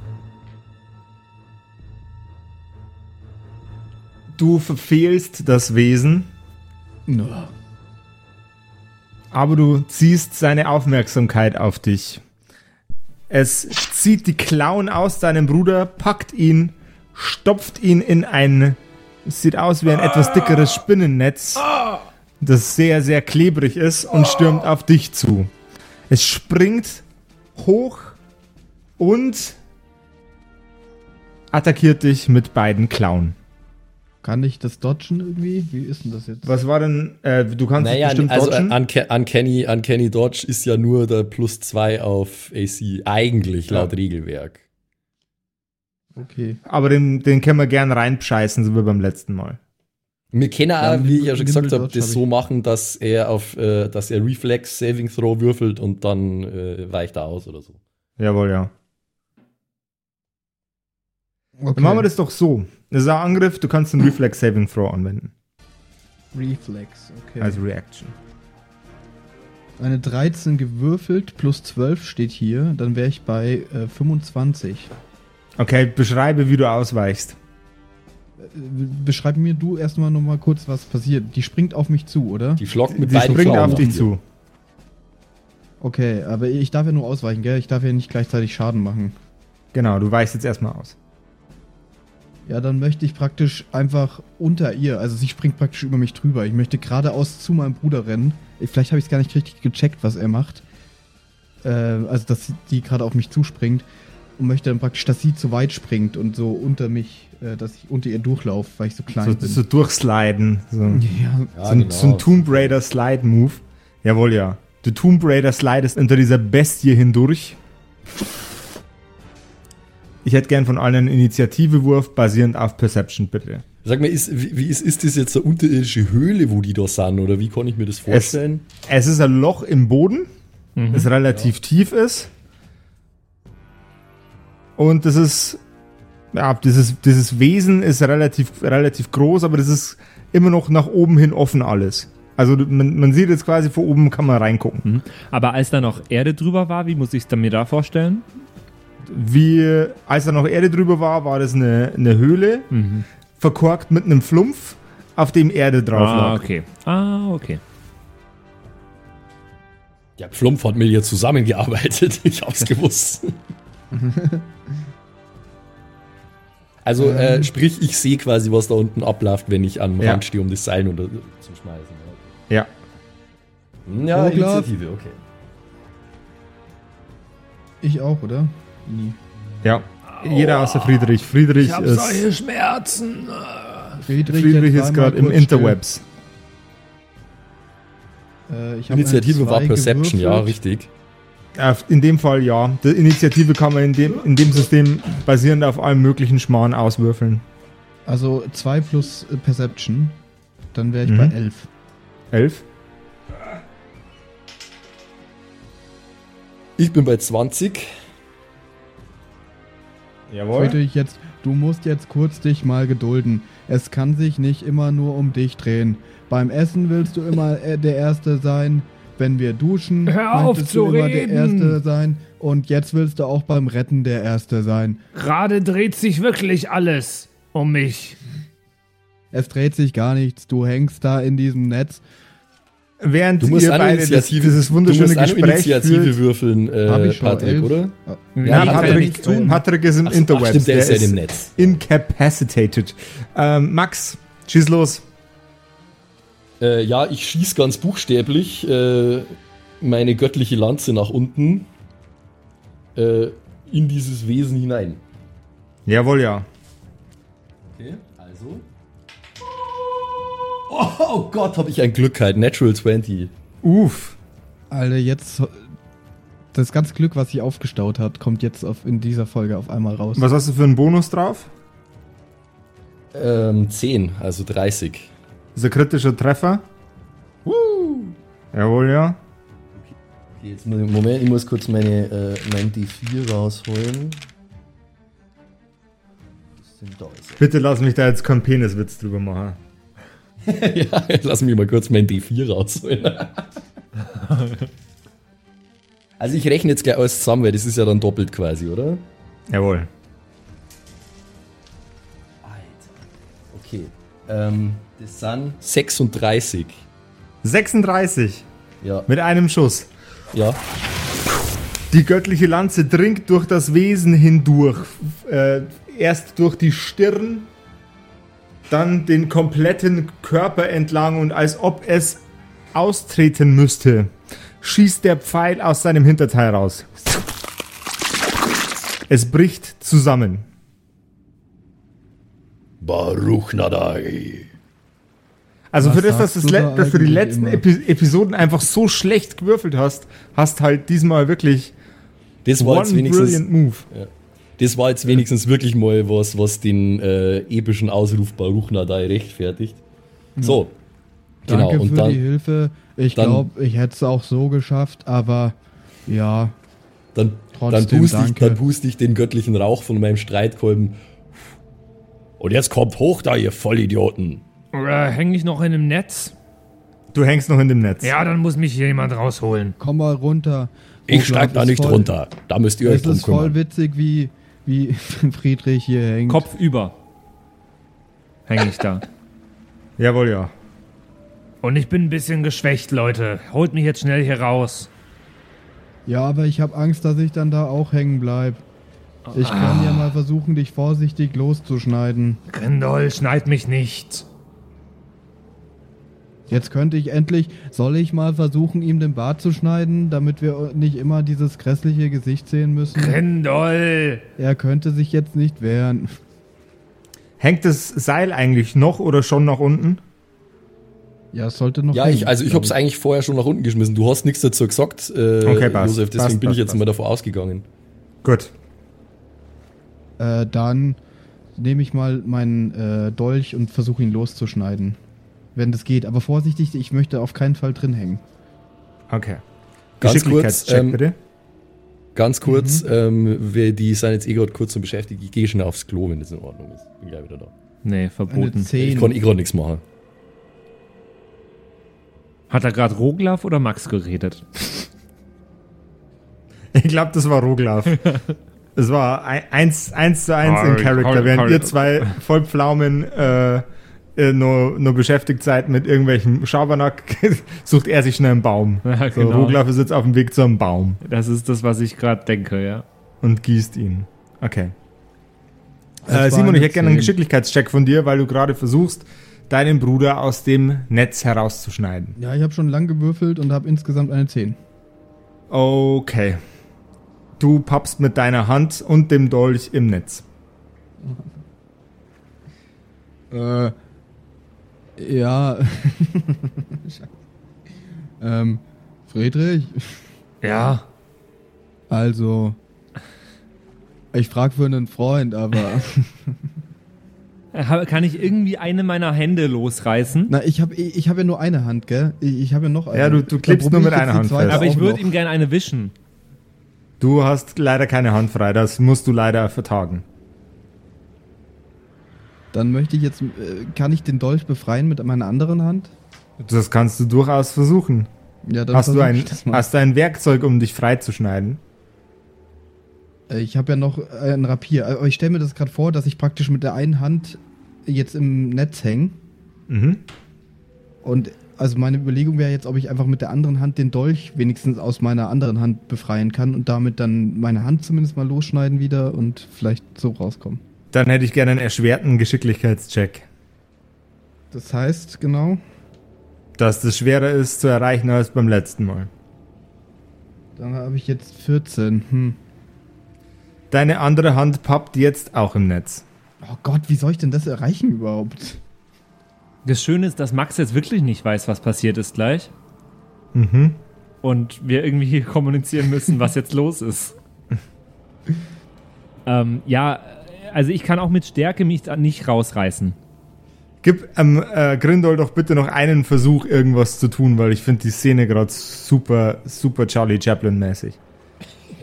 Du verfehlst das Wesen,
No.
aber du ziehst seine Aufmerksamkeit auf dich. Es zieht die Klauen aus deinem Bruder, packt ihn, stopft ihn in ein, sieht aus wie ein etwas dickeres Spinnennetz, das sehr, sehr klebrig ist und stürmt auf dich zu. Es springt hoch und attackiert dich mit beiden Klauen.
Kann ich das dodgen irgendwie? Wie ist denn das jetzt?
Was war denn, äh, du kannst es
Naja,
bestimmt
also
dodgen?
Unca- Uncanny, Uncanny Dodge ist ja nur der plus 2 auf AC, eigentlich laut
Ja.
Regelwerk.
Okay.
Aber den, den können wir gern reinscheißen, so wie beim letzten Mal.
Wir können auch,
Ja,
wie ich ja schon gesagt habe, das
hab
so machen, dass er auf, äh, dass er Reflex Saving Throw würfelt und dann äh, weicht er aus oder so.
Jawohl, ja.
okay.
Dann machen wir das doch so. Das ist ein Angriff, du kannst einen Reflex Saving Throw anwenden.
Reflex, okay.
Als Reaction.
Eine 13 gewürfelt plus 12 steht hier. Dann wäre ich bei äh, 25.
Okay, beschreibe, wie du ausweichst.
Äh, Beschreib mir du erstmal nochmal kurz, was passiert. Die springt auf mich zu, oder?
Die flockt mit
Die
beiden
springt
Klauen
auf dich zu.
Okay, aber ich darf ja nur ausweichen, gell? Ich darf ja nicht gleichzeitig Schaden machen.
Genau, du weichst jetzt erstmal aus.
Ja, dann möchte ich praktisch einfach unter ihr, also sie springt praktisch über mich drüber. Ich möchte geradeaus zu meinem Bruder rennen. Vielleicht habe ich es gar nicht richtig gecheckt, was er macht. Äh, also, dass sie- die gerade auf mich zuspringt. Und möchte dann praktisch, dass sie zu weit springt und so unter mich, äh, dass ich unter ihr durchlaufe, weil ich so klein
So,
bin.
so durchsliden. So,
ja,
Ja,
so, ein,
genau.
so ein Tomb Raider Slide Move. Jawohl, ja. Du Tomb Raider slidest unter dieser Bestie hindurch. Ich hätte gern von allen einen Initiativewurf basierend auf Perception, bitte.
Sag mal, ist, wie, ist, ist das jetzt eine unterirdische Höhle, wo die da sind? Oder wie kann ich mir das vorstellen?
Es ist ein Loch im Boden, das relativ tief ist. Und das ist, ja, dieses, dieses Wesen ist relativ, relativ groß, aber das ist immer noch nach oben hin offen alles. Also man, man sieht jetzt quasi von oben, kann man reingucken.
Mhm. Aber als da noch Erde drüber war, wie muss ich es mir da vorstellen?
Wie, als da noch Erde drüber war, war das eine, eine Höhle, verkorkt mit einem Flumpf, auf dem Erde drauf
ah,
lag.
okay. Ah, okay.
Ja, Flumpf hat mit ihr zusammengearbeitet. Ich hab's gewusst. also, äh, sprich, ich sehe quasi, was da unten abläuft, wenn ich am
Ja.
Rand stehe, um das Seil oder zu schmeißen.
Ja.
Ja,
klar.
Initiative, okay.
Ich auch, oder? Nie.
Ja. Jeder außer Friedrich. Friedrich ist,
Schmerzen.
Friedrich,
Friedrich ist gerade im. Interwebs.
Äh, ich hab
Initiative war Perception, ja,
gewürfelt.
richtig.
Äh, In dem Fall ja. Die Initiative kann man in dem, in dem System basierend auf allem möglichen Schmarrn auswürfeln.
Also 2 plus äh, Perception. Dann wäre ich
Mhm.
bei 11.
Elf?
Ich bin bei 20.
Jawohl.
Friedrich, jetzt, du musst jetzt kurz dich mal gedulden. Es kann sich nicht immer nur um dich drehen. Beim Essen willst du immer äh, der Erste sein. Wenn wir duschen,
Hör auf
möchtest
zu
du immer der
reden.
Erste sein. Und jetzt willst du auch beim Retten der Erste sein.
Gerade dreht sich wirklich alles um mich.
Es dreht sich gar nichts. Du hängst da in diesem Netz.
Während
Du musst
ihr beide das, dieses
du
wunderschöne
musst eine
Gespräch
Initiative
führt.
würfeln, äh,
ich schon
Patrick,
elf.
oder?
Ja,
ich kann ja
Patrick,
tun.
Patrick ist im
Ach,
Interwebs.
ach, stimmt, der ist ja im Netz.
incapacitated. Ähm, Max, schieß los.
Äh, ja, ich schieß ganz buchstäblich äh, meine göttliche Lanze nach unten äh, in dieses Wesen hinein.
Jawohl, ja.
Okay. Oh, oh Gott, habe ich ein Glück halt. Natural 20.
Uff.
Alter, jetzt. Das ganze Glück, was sich aufgestaut hat, kommt jetzt auf, in dieser Folge auf einmal raus.
Was hast du für einen Bonus drauf?
Ähm, 10, also 30.
Das ist ein kritischer Treffer. Jawohl, ja.
Okay, jetzt muss ich, Moment, ich muss kurz meine, äh, mein D4 rausholen.
Bitte lass mich da jetzt keinen Peniswitz drüber machen.
ja, lass mich mal kurz mein D4 rausholen. also ich rechne jetzt gleich alles zusammen, weil das ist ja dann doppelt quasi, oder?
Jawohl.
Okay. Ähm, das sind 36.
36
Ja.
mit einem Schuss.
Ja.
Die göttliche Lanze dringt durch das Wesen hindurch. Äh, erst durch die Stirn, dann den kompletten Körper entlang und als ob es austreten müsste, schießt der Pfeil aus seinem Hinterteil raus. Es bricht zusammen.
Baruch Nadai.
Also
Was
für das, dass, das
da
dass du die letzten? Epi Episoden einfach so schlecht gewürfelt hast, hast halt diesmal wirklich
Das war
one
wenigstens.
brilliant move.
Das war jetzt wenigstens wirklich mal was, was den äh, epischen Ausruf Baruch Nadai rechtfertigt. So. Genau,
Danke
und
für
dann.
die Hilfe. Ich
dann-
glaube, ich hätte es auch so geschafft, aber ja,
Dann, dann,
Trotzdem
puste ich, dann puste ich den göttlichen Rauch von meinem Streitkolben. Und jetzt kommt hoch da, ihr Vollidioten.
Äh, Häng ich noch in einem Netz?
Du hängst noch in dem Netz.
Ja, dann muss mich hier jemand rausholen.
komm mal runter.
Ich
Olaf,
steig da nicht
voll,
runter. Da müsst ihr euch
Es
drum
ist voll
kümmern.
witzig, wie, wie Friedrich hier hängt.
Kopf über. Hänge ich da.
Jawohl, ja.
Und ich bin ein bisschen geschwächt, Leute. Holt mich jetzt schnell hier raus.
Ja, aber ich habe Angst, dass ich dann da auch hängen bleib. Ich kann ja mal versuchen, dich vorsichtig loszuschneiden.
Grindol, schneid mich nicht.
Jetzt könnte ich endlich, soll ich mal versuchen, ihm den Bart zu schneiden, damit wir nicht immer dieses grässliche Gesicht sehen müssen?
Grindol!
Er könnte sich jetzt nicht wehren.
Hängt das Seil eigentlich noch oder schon nach unten?
Ja, es sollte noch.
Ja,
hängen,
ich, also ich
glaub
hab's eigentlich vorher schon nach unten geschmissen. Du hast nichts dazu gesagt, äh,
Okay, passt.
Josef, deswegen
Passt,
bin ich
passt,
jetzt
passt.
mal davon ausgegangen.
Gut.
Äh, dann nehme ich mal meinen äh, Dolch und versuche ihn loszuschneiden. Wenn das geht. Aber vorsichtig, ich möchte auf keinen Fall drin hängen.
Okay.
Ganz
Geschicklichkeitscheck,
kurz, ähm,
bitte.
Ganz kurz, ähm, wir, die sind jetzt eh gerade kurz so beschäftigt. Ich gehe schnell aufs Klo, wenn das in Ordnung ist. Bin gleich wieder da.
Nee, verboten.
Ich
10.
kann eh gerade nichts machen.
Hat da gerade Roglaf oder Max geredet?
Ich glaube, das war Roglaf. Es war ein- eins, eins zu eins in
sorry,
während ihr zwei Vollpflaumen äh, äh, nur, nur beschäftigt seid mit irgendwelchem Schabernack, sucht er sich schnell einen Baum.
Ja,
so,
genau.
Roglaf ist jetzt auf dem Weg zu einem Baum
Das ist das, was ich gerade denke, ja.
und gießt ihn. Okay. Äh, Simon, ich hätte gerne einen
10.
Geschicklichkeitscheck von dir, weil du gerade versuchst, deinen Bruder aus dem Netz herauszuschneiden.
Ja, ich habe schon lang gewürfelt und habe insgesamt eine 10.
Okay. Du pappst mit deiner Hand und dem Dolch im Netz.
Äh, ja. ähm, Friedrich,
Ja.
also. Ich frag für einen Freund, aber.
Kann ich irgendwie eine meiner Hände losreißen?
Na, ich habe ich hab ja nur eine Hand, gell? Ich, ich habe ja noch eine.
Ja, du- du
probier
nur mit einer Hand fest.
Aber ich würde ihm gerne eine wischen.
Du hast leider keine Hand frei, das musst du leider vertagen.
Dann möchte ich jetzt. Äh, kann ich den Dolch befreien mit meiner anderen Hand?
Das kannst du durchaus versuchen.
Ja, dann
Hast du, ein, hast du ein Werkzeug, um dich freizuschneiden?
Äh, Ich habe ja noch äh, ein Rapier. Aber ich stelle mir das gerade vor, dass ich praktisch mit der einen Hand jetzt im Netz hänge.
Mhm.
Und also meine Überlegung wäre jetzt, ob ich einfach mit der anderen Hand den Dolch wenigstens aus meiner anderen Hand befreien kann und damit dann meine Hand zumindest mal losschneiden wieder und vielleicht so rauskommen.
Dann hätte ich gerne einen erschwerten Geschicklichkeitscheck.
Das heißt, genau,
Dass das schwerer ist zu erreichen als beim letzten Mal.
dann habe ich jetzt 14. Hm.
Deine andere Hand pappt jetzt auch im Netz.
Oh Gott, wie soll ich denn das erreichen überhaupt?
Das Schöne ist, dass Max jetzt wirklich nicht weiß, was passiert ist gleich.
Mhm.
Und wir irgendwie kommunizieren müssen, was jetzt los ist. ähm, ja, also ich kann auch mit Stärke mich da nicht rausreißen.
Gib ähm, äh, Grindol doch bitte noch einen Versuch, irgendwas zu tun, weil ich finde die Szene gerade super, super Charlie Chaplin-mäßig.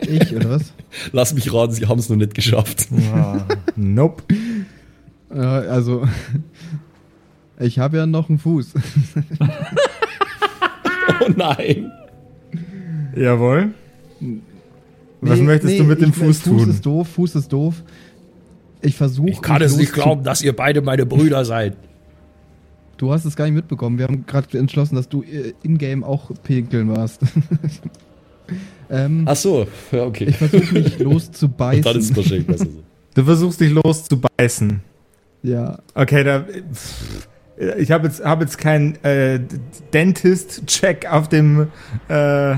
Ich oder was?
Lass mich raten, sie haben es noch nicht geschafft.
Nope.
äh, also, ich habe ja noch einen Fuß.
Oh nein.
Jawohl. Was
Nee,
möchtest
nee,
du mit dem
ich-
Fuß tun?
Fuß ist doof, Fuß ist doof. Ich versuche.
Ich kann es nicht glauben, dass ihr beide meine Brüder seid.
Du hast es gar nicht mitbekommen. Wir haben gerade entschlossen, dass du äh, in-game auch pinkeln warst. ähm,
Ach so, ja, okay.
ich versuche mich loszubeißen.
Dann ist es wahrscheinlich besser so.
Du versuchst dich loszubeißen.
ja.
Okay, da. Ich habe jetzt, hab jetzt keinen äh, Dentist-Check auf dem. Äh,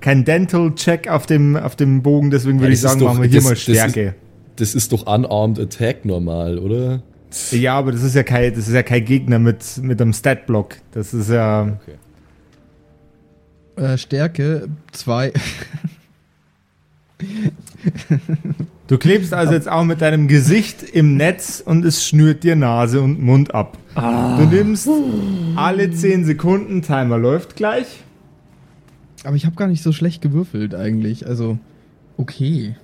kein Dental-Check auf dem, auf dem Bogen, deswegen würde
Ja,
ich sagen,
doch-
machen wir hier
das-
mal
das ist-
Stärke.
Das ist doch Unarmed Attack normal, oder?
Ja, aber das ist ja kein, das ist ja kein Gegner mit, mit einem Stat-Block. Das ist ja.
Äh, Stärke 2.
Du klebst also jetzt auch mit deinem Gesicht im Netz und es schnürt dir Nase und Mund ab. Du nimmst alle 10 Sekunden, Timer läuft gleich.
Aber ich habe gar nicht so schlecht gewürfelt eigentlich. Also, okay.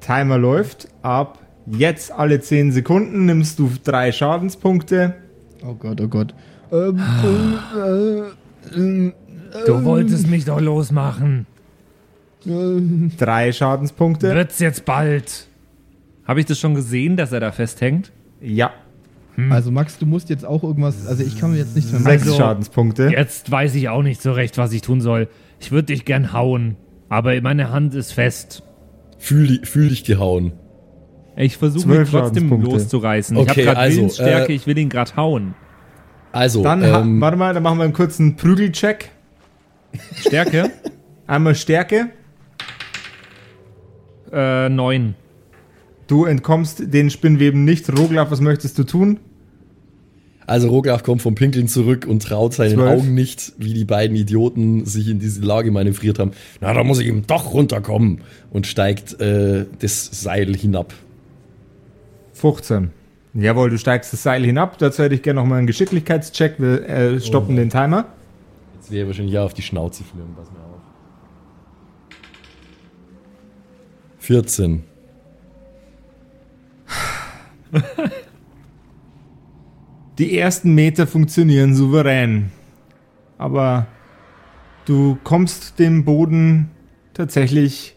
Timer läuft ab jetzt alle 10 Sekunden nimmst du drei Schadenspunkte.
Oh Gott, oh Gott. Ähm, äh, äh,
Du wolltest mich doch losmachen.
äh,
Drei Schadenspunkte.
Wird's jetzt bald. Habe ich das schon gesehen, dass er da festhängt?
Ja,
Also Max, du musst jetzt auch irgendwas. Also ich kann mir jetzt nichts mehr
sechs
Also-
Schadenspunkte.
Jetzt weiß ich auch nicht so recht, was ich tun soll. Ich würde dich gern hauen, aber meine Hand ist fest.
Fühl, dich- fühl dich gehauen.
Ich versuche mich trotzdem loszureißen. ich
Okay,
habe gerade
also,
Willensstärke,
äh,
ich will ihn gerade hauen.
Also,
Dann,
ähm,
warte mal, dann machen wir einen kurzen Prügelcheck.
Stärke?
Einmal Stärke.
äh, neun.
Du entkommst den Spinnweben nicht. Roglaf, was möchtest du tun?
Also Roglach kommt vom Pinkeln zurück und traut seinen
Zwölf.
Augen nicht, wie die beiden Idioten sich in diese Lage manövriert haben. Na, da muss ich eben doch runterkommen und steigt äh, das Seil hinab.
15. Jawohl, du steigst das Seil hinab. Dazu hätte ich gerne nochmal einen Geschicklichkeitscheck. Wir äh, stoppen den Timer.
Jetzt wäre wahrscheinlich ja auf die Schnauze fliegen. Pass mal auf. 14.
Die ersten Meter funktionieren souverän. Aber du kommst dem Boden tatsächlich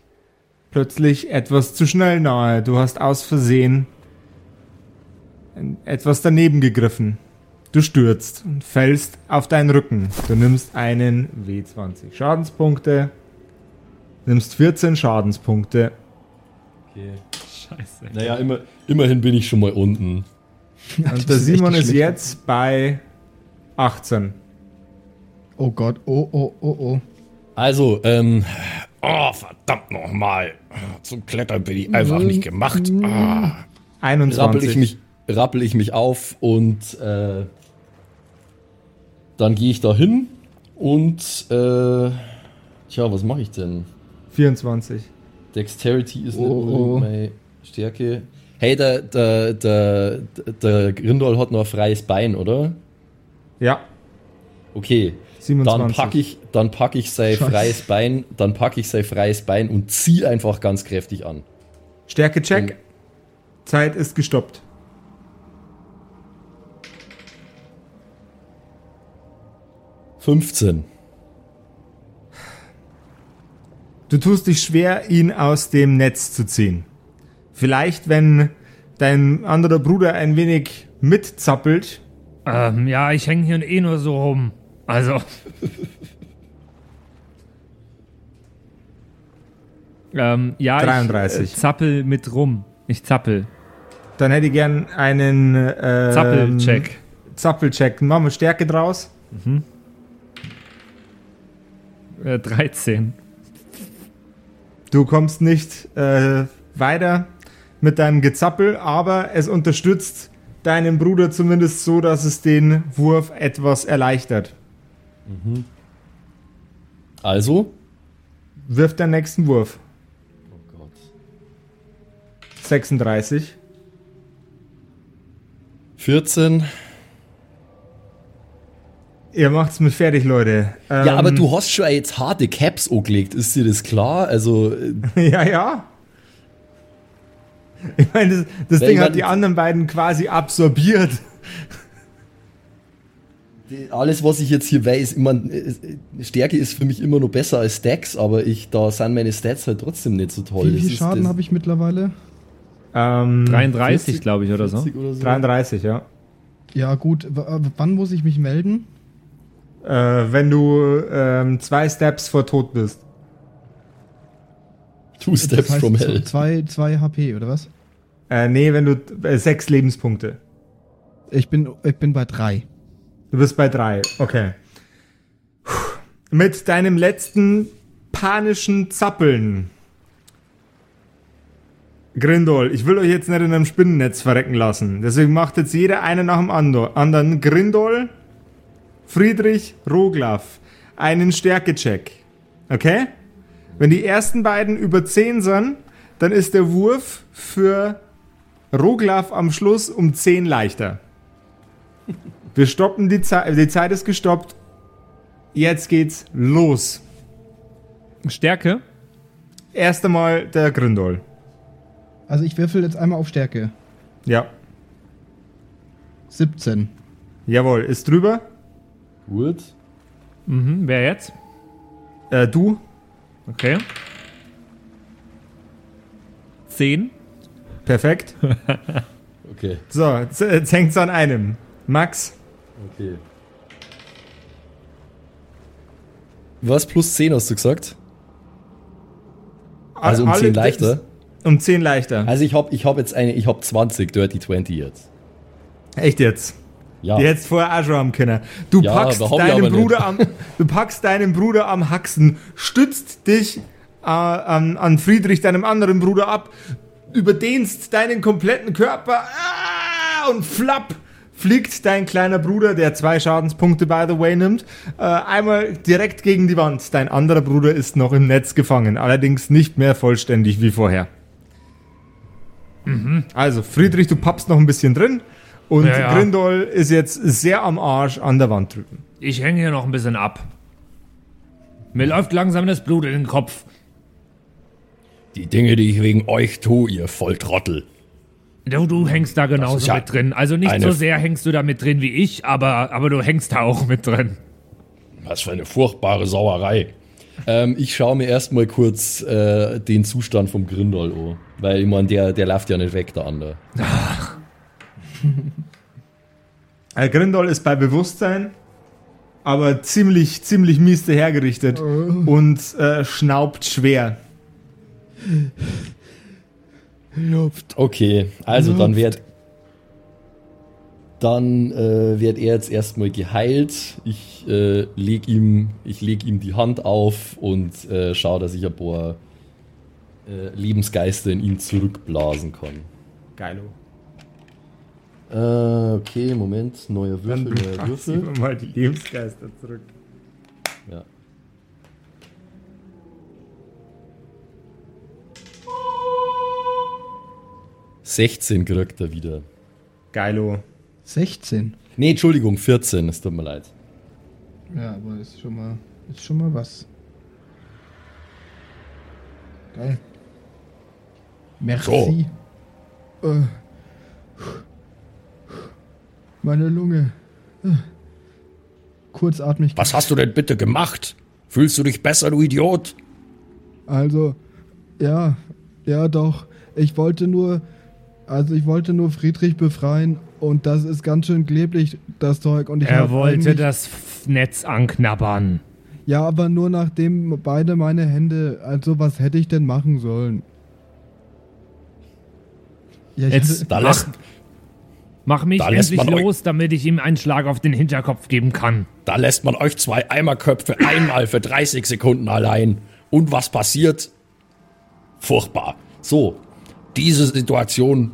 plötzlich etwas zu schnell nahe. Du hast aus Versehen etwas daneben gegriffen. Du stürzt und fällst auf deinen Rücken. Du nimmst einen W20 Schadenspunkte. Nimmst 14 Schadenspunkte.
Okay.
Scheiße.
Naja, immer, immerhin bin ich schon mal unten.
Und der Simon ist jetzt bei 18.
Oh Gott, oh, oh, oh, oh.
Also, ähm. Oh, verdammt nochmal. Zum Klettern bin ich einfach nicht gemacht. Ah.
21.
rappel ich mich, rappel ich mich auf und äh, dann gehe ich da hin und äh, tja, was mache ich denn?
24.
Dexterity ist nicht
Oh,
unbedingt
oh.
meine Stärke. Hey, der, der, der, der Grindol hat noch ein freies Bein, oder?
Ja,
Okay,
27.
dann packe ich, dann pack ich sein
Scheiße.
freies Bein, dann packe ich sein freies Bein und zieh einfach ganz kräftig an.
Stärke-Check. Zeit ist gestoppt.
Fünfzehn.
Du tust dich schwer, ihn aus dem Netz zu ziehen. Vielleicht, wenn dein anderer Bruder ein wenig mitzappelt.
Ähm, ja, ich hänge hier eh nur so rum. Also. ähm, ja,
33.
ich äh, zappel mit rum. Ich zappel.
Dann hätte ich gern einen ähm,
Zappelcheck.
Zappelcheck. Machen wir Stärke draus.
Äh, 13.
Du kommst nicht äh, weiter mit deinem Gezappel, aber es unterstützt deinen Bruder zumindest so, dass es den Wurf etwas erleichtert.
Also?
Wirf den nächsten Wurf.
Oh Gott.
36.
14.
Ihr macht's mit fertig, Leute. Ähm,
Ja, aber du hast schon jetzt harte Caps angelegt, ist dir das klar? Also, äh,
ja, ja. Ich meine, das, das Ding hat die anderen beiden quasi absorbiert.
alles, was ich jetzt hier weiß, ich mein, äh, Stärke ist für mich immer noch besser als Stacks, aber ich, da sind meine Stats halt trotzdem nicht so toll.
Wie viel Schaden habe ich mittlerweile?
Ähm,
33, glaube ich, oder so.
Oder so?
33, ja.
Ja, gut. W äh, wann muss ich mich melden?
Äh, wenn du ähm, zwei Steps vor Tod bist.
Two Steps
Das heißt,
from Hell.
Zwei, zwei HP, oder was?
Äh, nee, wenn du äh, sechs Lebenspunkte.
Ich bin, ich bin bei drei.
Du bist bei drei. Okay. Puh. Mit deinem letzten panischen Zappeln. Grindol, ich will euch jetzt nicht in einem Spinnennetz verrecken lassen. Deswegen macht jetzt jeder eine nach dem anderen. Grindol, Friedrich, Roglaf. Einen Stärkecheck. Okay? Wenn die ersten beiden über 10 sind, dann ist der Wurf für Roglaf am Schluss um 10 leichter. Wir stoppen die Zeit. Die Zeit ist gestoppt. Jetzt geht's los.
Stärke?
Erst einmal der Grindol.
Also ich würfel jetzt einmal auf Stärke.
Ja.
17.
Jawohl, ist drüber.
Gut.
Mhm, wer jetzt?
Äh, du.
Okay. 10.
Perfekt.
Okay,
So, jetzt, jetzt hängt's an einem. Max.
okay. Was plus 10 hast du gesagt? Also um
Alle-
10 leichter?
Um 10 leichter.
Also ich hab, ich hab jetzt eine, ich hab 20 Dirty 20 jetzt.
Echt jetzt?
Ja.
Die hättest vorher auch schon haben können. Du
Ja,
packst deinen Bruder am, du packst deinen Bruder am Haxen, stützt dich äh, an, an Friedrich, deinem anderen Bruder ab, überdehnst deinen kompletten Körper ah, und flapp fliegt dein kleiner Bruder, der zwei Schadenspunkte by the way nimmt, äh, einmal direkt gegen die Wand. Dein anderer Bruder ist noch im Netz gefangen, allerdings nicht mehr vollständig wie vorher. Also, Friedrich, du pappst noch ein bisschen drin und
Ja, ja.
Grindol ist jetzt sehr am Arsch an der Wand drüben.
Ich hänge hier noch ein bisschen ab. Mir läuft langsam das Blut in den Kopf.
Die Dinge, die ich wegen euch tue, ihr Volltrottel.
Du, du hängst da genauso
ja
mit drin. Also nicht so sehr hängst du da mit drin wie ich, aber, aber du hängst da auch mit drin.
Was für eine furchtbare Sauerei.
Ähm, ich schaue mir erstmal kurz äh, den Zustand vom Grindol an. Weil ich meine, der, der läuft ja nicht weg, der andere.
Grindol ist bei Bewusstsein, aber ziemlich, ziemlich mies dahergerichtet und äh, schnaubt schwer.
Luft.
Okay, also dann wird dann äh, wird er jetzt erstmal geheilt. Ich äh, leg ihm ich leg ihm die Hand auf und äh, schaue, dass ich ein paar äh, Lebensgeister in ihn zurückblasen kann.
Geilo.
Äh, okay, Moment, neuer
Dann
Würfel, neuer
ziehen
Würfel.
wir mal die Lebensgeister zurück.
Ja. Sechzehn kriegt er wieder.
Geilo.
16.
Nee, Entschuldigung, 14, es tut mir leid.
Ja, aber ist schon mal, ist schon mal was. Geil. Merci. Äh. Meine Lunge. Äh. Kurzatmig.
Was hast du denn bitte gemacht? Fühlst du dich besser, du Idiot?
Also, ja, ja doch. Ich wollte nur, also ich wollte nur Friedrich befreien und das ist ganz schön klebrig, das Zeug. Und ich
Er wollte das F- Netz anknabbern.
Ja, aber nur nachdem beide meine Hände, also was hätte ich denn machen sollen? Ja,
Jetzt
Da lässt,
mach mich
da
endlich
man euch-
los, damit ich ihm einen Schlag auf den Hinterkopf geben kann.
da lässt man euch zwei Eimerköpfe einmal für 30 Sekunden allein. Und was passiert? Furchtbar. So, diese Situation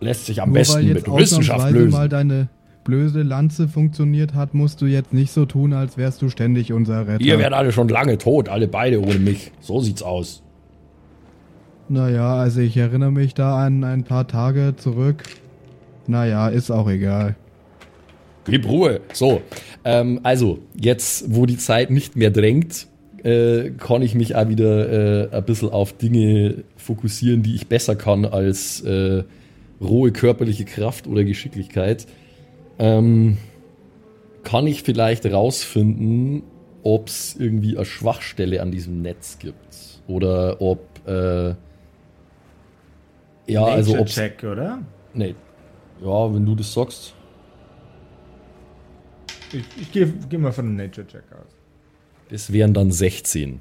lässt sich am
nur weil
besten
jetzt
mit Wissenschaft lösen.
mal deine blöde Lanze funktioniert hat, musst du jetzt nicht so tun, als wärst du ständig unser Retter.
Ihr werdet alle schon lange tot, alle beide ohne mich. So sieht's aus.
Naja, also ich erinnere mich da an ein paar Tage zurück. Naja, ist auch egal.
Gib Ruhe.
So, ähm, also, jetzt, wo die Zeit nicht mehr drängt, äh, kann ich mich auch wieder äh, ein bisschen auf Dinge fokussieren, die ich besser kann als äh, rohe körperliche Kraft oder Geschicklichkeit. Ähm, kann ich vielleicht rausfinden, ob es irgendwie eine Schwachstelle an diesem Netz gibt? Oder ob, äh, ja, also ob
Check, oder?
Nee. Ja, wenn du das sagst.
Ich, ich gehe geh mal von einem Nature Check aus.
Das wären dann 16.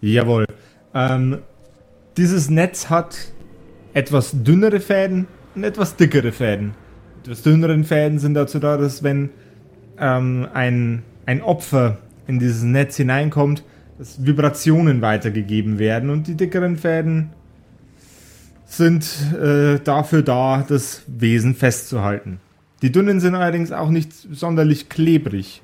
Jawohl. Ähm, dieses Netz hat etwas dünnere Fäden und etwas dickere Fäden. Etwas dünneren Fäden sind dazu da, dass wenn ähm, ein, ein Opfer in dieses Netz hineinkommt, dass Vibrationen weitergegeben werden und die dickeren Fäden sind äh, dafür da, das Wesen festzuhalten. Die dünnen sind allerdings auch nicht sonderlich klebrig.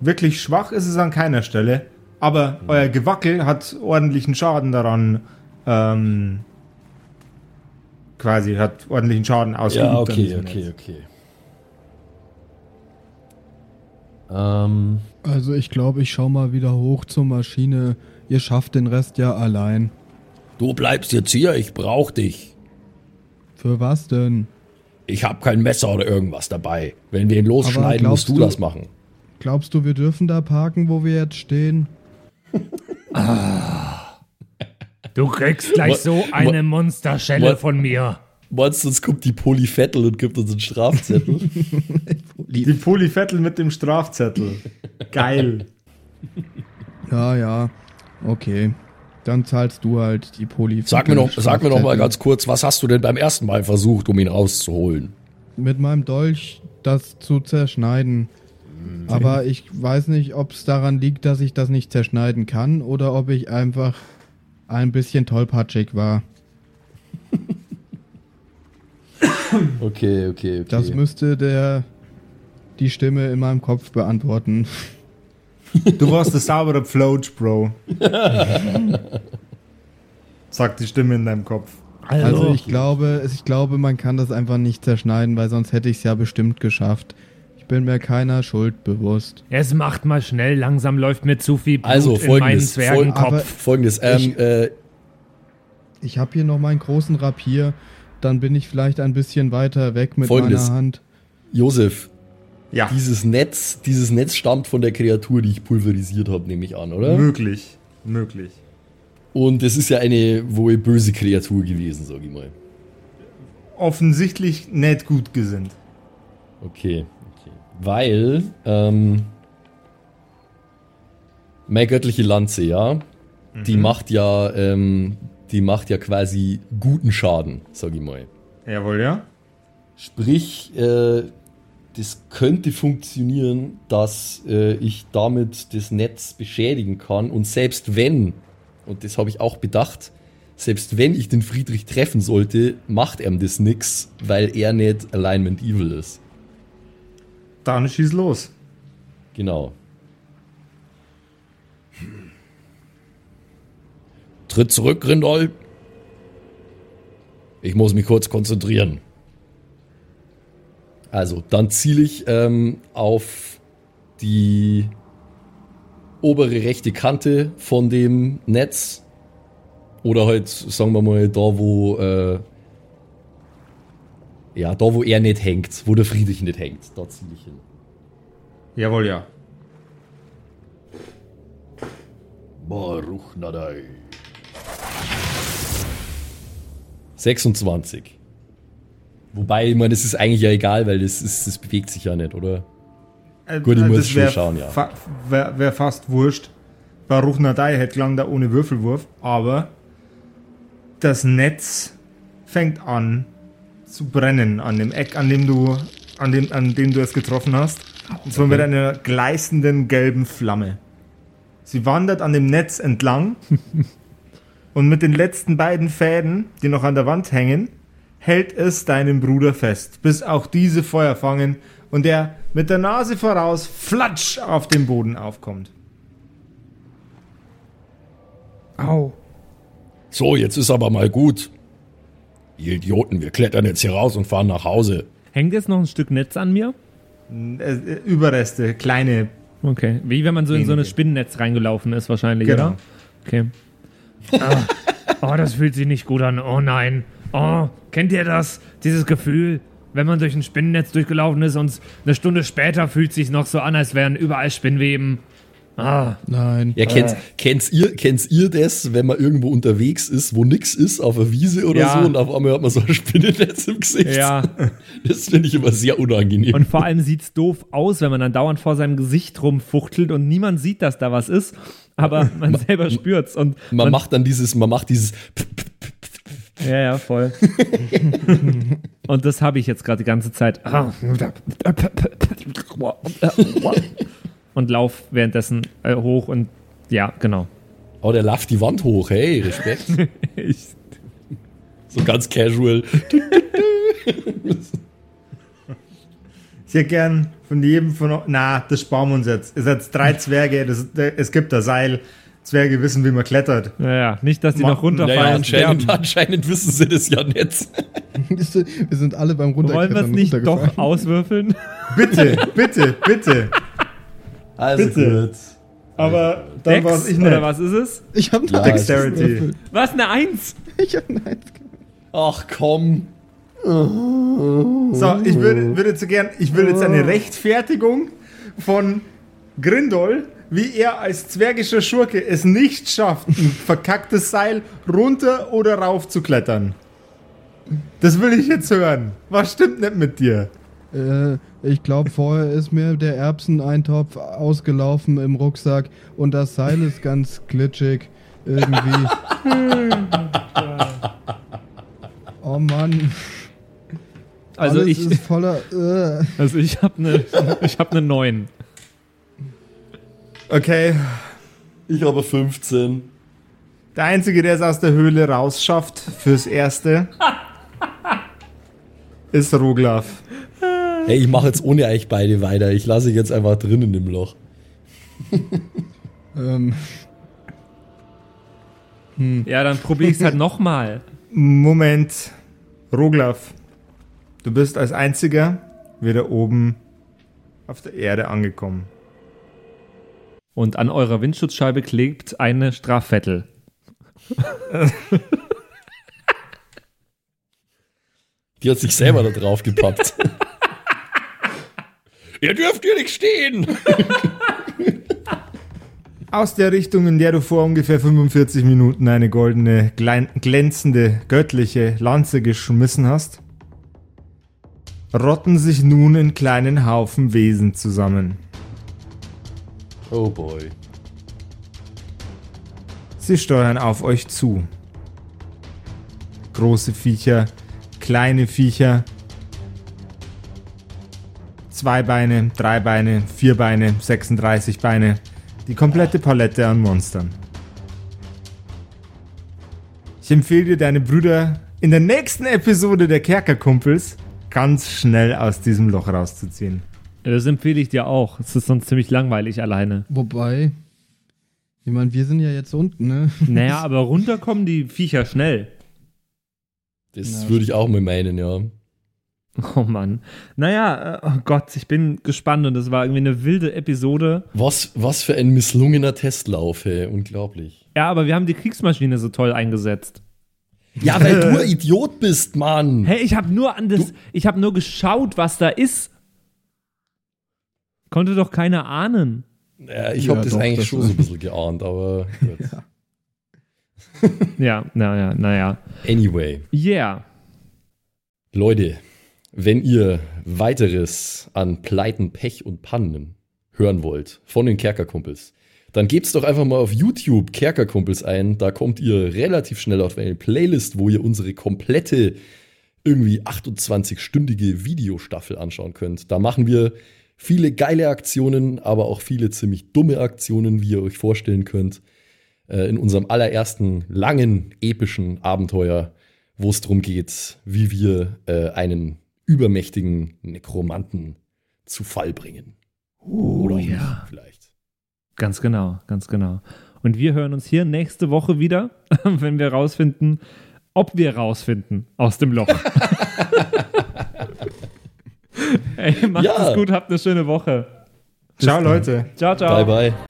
Wirklich schwach ist es an keiner Stelle, aber euer Gewackel hat ordentlichen Schaden daran. Ähm, quasi hat ordentlichen Schaden ausgeübt.
Ja, okay, okay,
Netz.
okay. Ähm,
Also ich glaube, ich schau mal wieder hoch zur Maschine. Ihr schafft den Rest ja allein.
Du bleibst jetzt hier, ich brauch dich.
Für was denn?
Ich hab kein Messer oder irgendwas dabei. Wenn wir ihn losschneiden, musst du
du-
das machen.
Glaubst du, wir dürfen da parken, wo wir jetzt stehen?
Du kriegst gleich so eine Monsterschelle
Mo-
von mir.
meinst du, uns kommt die Polyfettel und gibt uns einen Strafzettel?
Die Polyfettel mit dem Strafzettel. Geil.
Ja, ja. Okay. Dann zahlst du halt die Poli.
Sag mir, noch, sag mir noch mal ganz kurz, was hast du denn beim ersten Mal versucht, um ihn rauszuholen?
Mit meinem Dolch das zu zerschneiden. Aber ich weiß nicht, ob es daran liegt, dass ich das nicht zerschneiden kann oder ob ich einfach ein bisschen tollpatschig war.
Okay, okay, okay.
Das müsste der die Stimme in meinem Kopf beantworten.
Du warst der saubere Float, Bro. Sagt die Stimme in deinem Kopf.
Also ich glaube, ich glaube, man kann das einfach nicht zerschneiden, weil sonst hätte ich es ja bestimmt geschafft. Ich bin mir keiner Schuld bewusst.
Es macht mal schnell, langsam läuft mir zu viel Blut
Also,
in meinen Zwergenkopf.
Folgendes, ähm,
Ich-
äh,
Ich habe hier noch meinen großen Rapier, dann bin ich vielleicht ein bisschen weiter weg mit
Folgendes.
meiner Hand.
Josef,
Ja,
dieses Netz, dieses Netz stammt von der Kreatur, die ich pulverisiert habe, nehme ich an, oder?
möglich. Möglich.
Und es ist ja eine wohl böse Kreatur gewesen, sag ich mal.
Offensichtlich nicht gut gesinnt.
Okay, okay. Weil, ähm, meine göttliche Lanze, ja, die macht ja, ähm, die macht ja quasi guten Schaden, sag ich mal.
Jawohl, ja?
Sprich, äh, das könnte funktionieren, dass äh, ich damit das Netz beschädigen kann. Und selbst wenn, und das habe ich auch bedacht, selbst wenn ich den Friedrich treffen sollte, macht ihm das nix, weil er nicht Alignment Evil ist.
Dann schieß los.
Genau. Tritt zurück, Grindol. Ich muss mich kurz konzentrieren. Also, dann ziele ich ähm, auf die obere rechte Kante von dem Netz. Oder halt, sagen wir mal, da wo, äh, ja, da wo er nicht hängt, wo der Friedrich nicht hängt. Da ziele ich hin.
Jawohl, ja.
Baruch Nadai. 26. Wobei, ich meine, das ist eigentlich ja egal, weil das, ist, das bewegt sich ja nicht, oder?
Äh,
Gut, ich
äh,
muss schon schauen, ja.
fa- Wär, wär fast wurscht. Baruch Nadai hätte lang da ohne Würfelwurf, aber das Netz fängt an zu brennen an dem Eck, an dem du, an dem, an dem du es getroffen hast. Und zwar mit einer gleißenden gelben Flamme. Sie wandert an dem Netz entlang und mit den letzten beiden Fäden, die noch an der Wand hängen, hält es deinen Bruder fest, bis auch diese Feuer fangen und er mit der Nase voraus flatsch auf dem Boden aufkommt.
Au.
So, jetzt ist aber mal gut. Ihr Idioten, wir klettern jetzt hier raus und fahren nach Hause.
Hängt jetzt noch ein Stück Netz an mir?
Äh, äh, Überreste, kleine.
Okay. Wie wenn man so in so ein. Spinnennetz reingelaufen ist, wahrscheinlich,
Genau.
oder? Okay. Ah. Oh, das fühlt sich nicht gut an. Oh nein. Oh, kennt ihr das? Dieses Gefühl, wenn man durch ein Spinnennetz durchgelaufen ist und eine Stunde später fühlt sich noch so an, als wären überall Spinnweben. Ah,
Nein.
Ja, kennt, kennt, ihr, kennt ihr das, wenn man irgendwo unterwegs ist, wo nix ist, auf der Wiese oder
Ja.
so, und auf einmal hat man so ein Spinnennetz im Gesicht?
ja.
Das finde ich immer sehr unangenehm.
Und vor allem sieht's doof aus, wenn man dann dauernd vor seinem Gesicht rumfuchtelt und niemand sieht, dass da was ist, aber man selber spürt's und
man, macht dann dieses, man macht dieses,
Ja, ja, voll. Und das habe ich jetzt gerade die ganze Zeit. Und lauf währenddessen äh, hoch und ja, genau.
oh, der lauft die Wand hoch, hey, Respekt.
Ich,
so ganz casual.
Ich hätte gern von jedem von euch. Na, das sparen wir uns jetzt. Ihr seid drei Zwerge, das, es gibt ein Seil. Zwerge wissen, wie man klettert.
naja, nicht, dass die
Ma-
noch runterfallen
Naja,
und
anscheinend, anscheinend wissen sie das ja nicht.
Wir sind alle beim
Wollen wir es
Runterklettern
nicht doch auswürfeln?
Bitte, bitte, bitte.
Also
Bitte.
gut.
Aber dann war es ich
oder
nicht.
was ist es?
Ich habe
Ja,
Dexterity.
Was, eine Eins?
Ich hab nein.
Ach komm.
So, ich würde, würde jetzt so gern, ich will jetzt eine Rechtfertigung von Grindol, wie er als zwergischer Schurke es nicht schafft, ein verkacktes Seil runter oder rauf zu klettern. Das will ich jetzt hören. Was stimmt nicht mit dir?
Äh, ich glaube, vorher ist mir der Erbseneintopf ausgelaufen im Rucksack und das Seil ist ganz glitschig. Irgendwie. oh Mann.
Also
Alles
ich,
ist voller. Äh.
also ich habe eine, ich habe eine Neun.
Okay,
Ich habe 15.
der Einzige, der es aus der Höhle rausschafft, fürs Erste, ist Roglaf.
Hey, ich mache jetzt ohne euch beide weiter. Ich lasse euch jetzt einfach drinnen im Loch.
Ähm,
Ja, dann probier ich's halt nochmal.
Moment. Roglaf, du bist als einziger wieder oben auf der Erde angekommen.
Und an eurer Windschutzscheibe klebt eine Strafvettel.
Die hat sich selber da drauf gepappt. Ihr dürft hier nicht stehen!
Aus der Richtung, in der du vor ungefähr 45 Minuten eine goldene, glänzende, göttliche Lanze geschmissen hast, rotten sich nun in kleinen Haufen Wesen zusammen.
Oh boy.
Sie steuern auf euch zu. Große Viecher, kleine Viecher, zwei Beine, drei Beine, vier Beine, 36 Beine, die komplette Palette an Monstern. Ich empfehle dir, deine Brüder in der nächsten Episode der Kerkerkumpels ganz schnell aus diesem Loch rauszuziehen.
Das empfehle ich dir auch. Es ist sonst ziemlich langweilig alleine.
wobei, ich meine, wir sind ja jetzt unten, ne?
Naja, aber runterkommen die Viecher schnell.
Das
Ja.
würde ich auch mal meinen, ja.
Oh Mann. Naja, äh, oh Gott, ich bin gespannt und es war irgendwie eine wilde Episode.
Was, was für ein misslungener Testlauf, hey. Unglaublich.
Ja, aber wir haben die Kriegsmaschine so toll eingesetzt.
Ja, weil du ein Idiot bist, Mann.
Hey, ich habe nur an das, ich habe nur geschaut, was da ist. Konnte doch keiner ahnen.
Ja, ich
Ja,
habe das
doch,
eigentlich
das
schon so ein bisschen geahnt, aber gut.
Ja, naja, naja.
Anyway.
Yeah.
Leute, wenn ihr weiteres an Pleiten, Pech und Pannen hören wollt von den Kerkerkumpels, dann gebt's doch einfach mal auf YouTube Kerkerkumpels ein. Da kommt ihr relativ schnell auf eine Playlist, wo ihr unsere komplette irgendwie 28-stündige Videostaffel anschauen könnt. Da machen wir viele geile Aktionen, aber auch viele ziemlich dumme Aktionen, wie ihr euch vorstellen könnt. Äh, in unserem allerersten langen, epischen Abenteuer, wo es darum geht, wie wir äh, einen übermächtigen Nekromanten zu Fall bringen. Oder auch nicht,
ja.
vielleicht.
Ganz genau, ganz genau. Und wir hören uns hier nächste Woche wieder, wenn wir rausfinden, ob wir rausfinden aus dem Loch. Ey, macht
Ja.
es gut, habt eine schöne Woche.
Ciao Leute.
Ciao, ciao.
Bye, bye.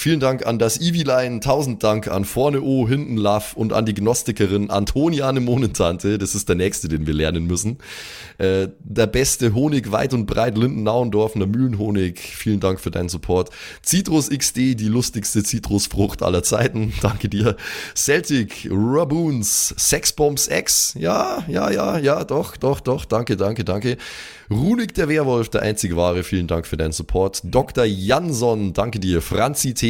Vielen Dank an das Eviline, tausend Dank an Vorne O, Hinten Love und an die Gnostikerin Antoniane Monentante, das ist der nächste, den wir lernen müssen. Äh, der beste Honig weit und breit, Linden-Nauendorfener Mühlenhonig, vielen Dank für deinen Support. Citrus XD, die lustigste Zitrusfrucht aller Zeiten, danke dir. Celtic, Raboons, Sexbombs X, ja, ja, ja, ja, doch, doch, doch, danke, danke, danke. Runik der Werwolf, der einzige wahre, vielen Dank für deinen Support. Dr. Jansson, danke dir. Franzi T,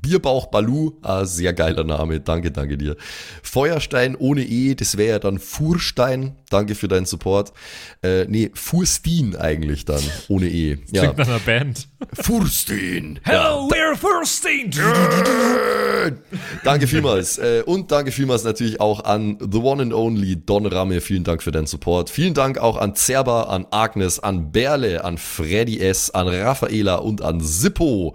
Bierbauch Balu, ah, sehr geiler Name, danke, danke dir. Feuerstein ohne E, das wäre ja dann Furstein, danke für deinen Support. Äh, nee, Furstin eigentlich dann, ohne E. Ja,
Klingt nach einer Band.
Furstin.
Hello, we're Firsting!
Danke vielmals. Äh, und danke vielmals natürlich auch an The One and Only Don Ramme. Vielen Dank für deinen Support. Vielen Dank auch an Zerba, an Agnes, an Berle, an Freddy S., an Raffaela und an Sippo.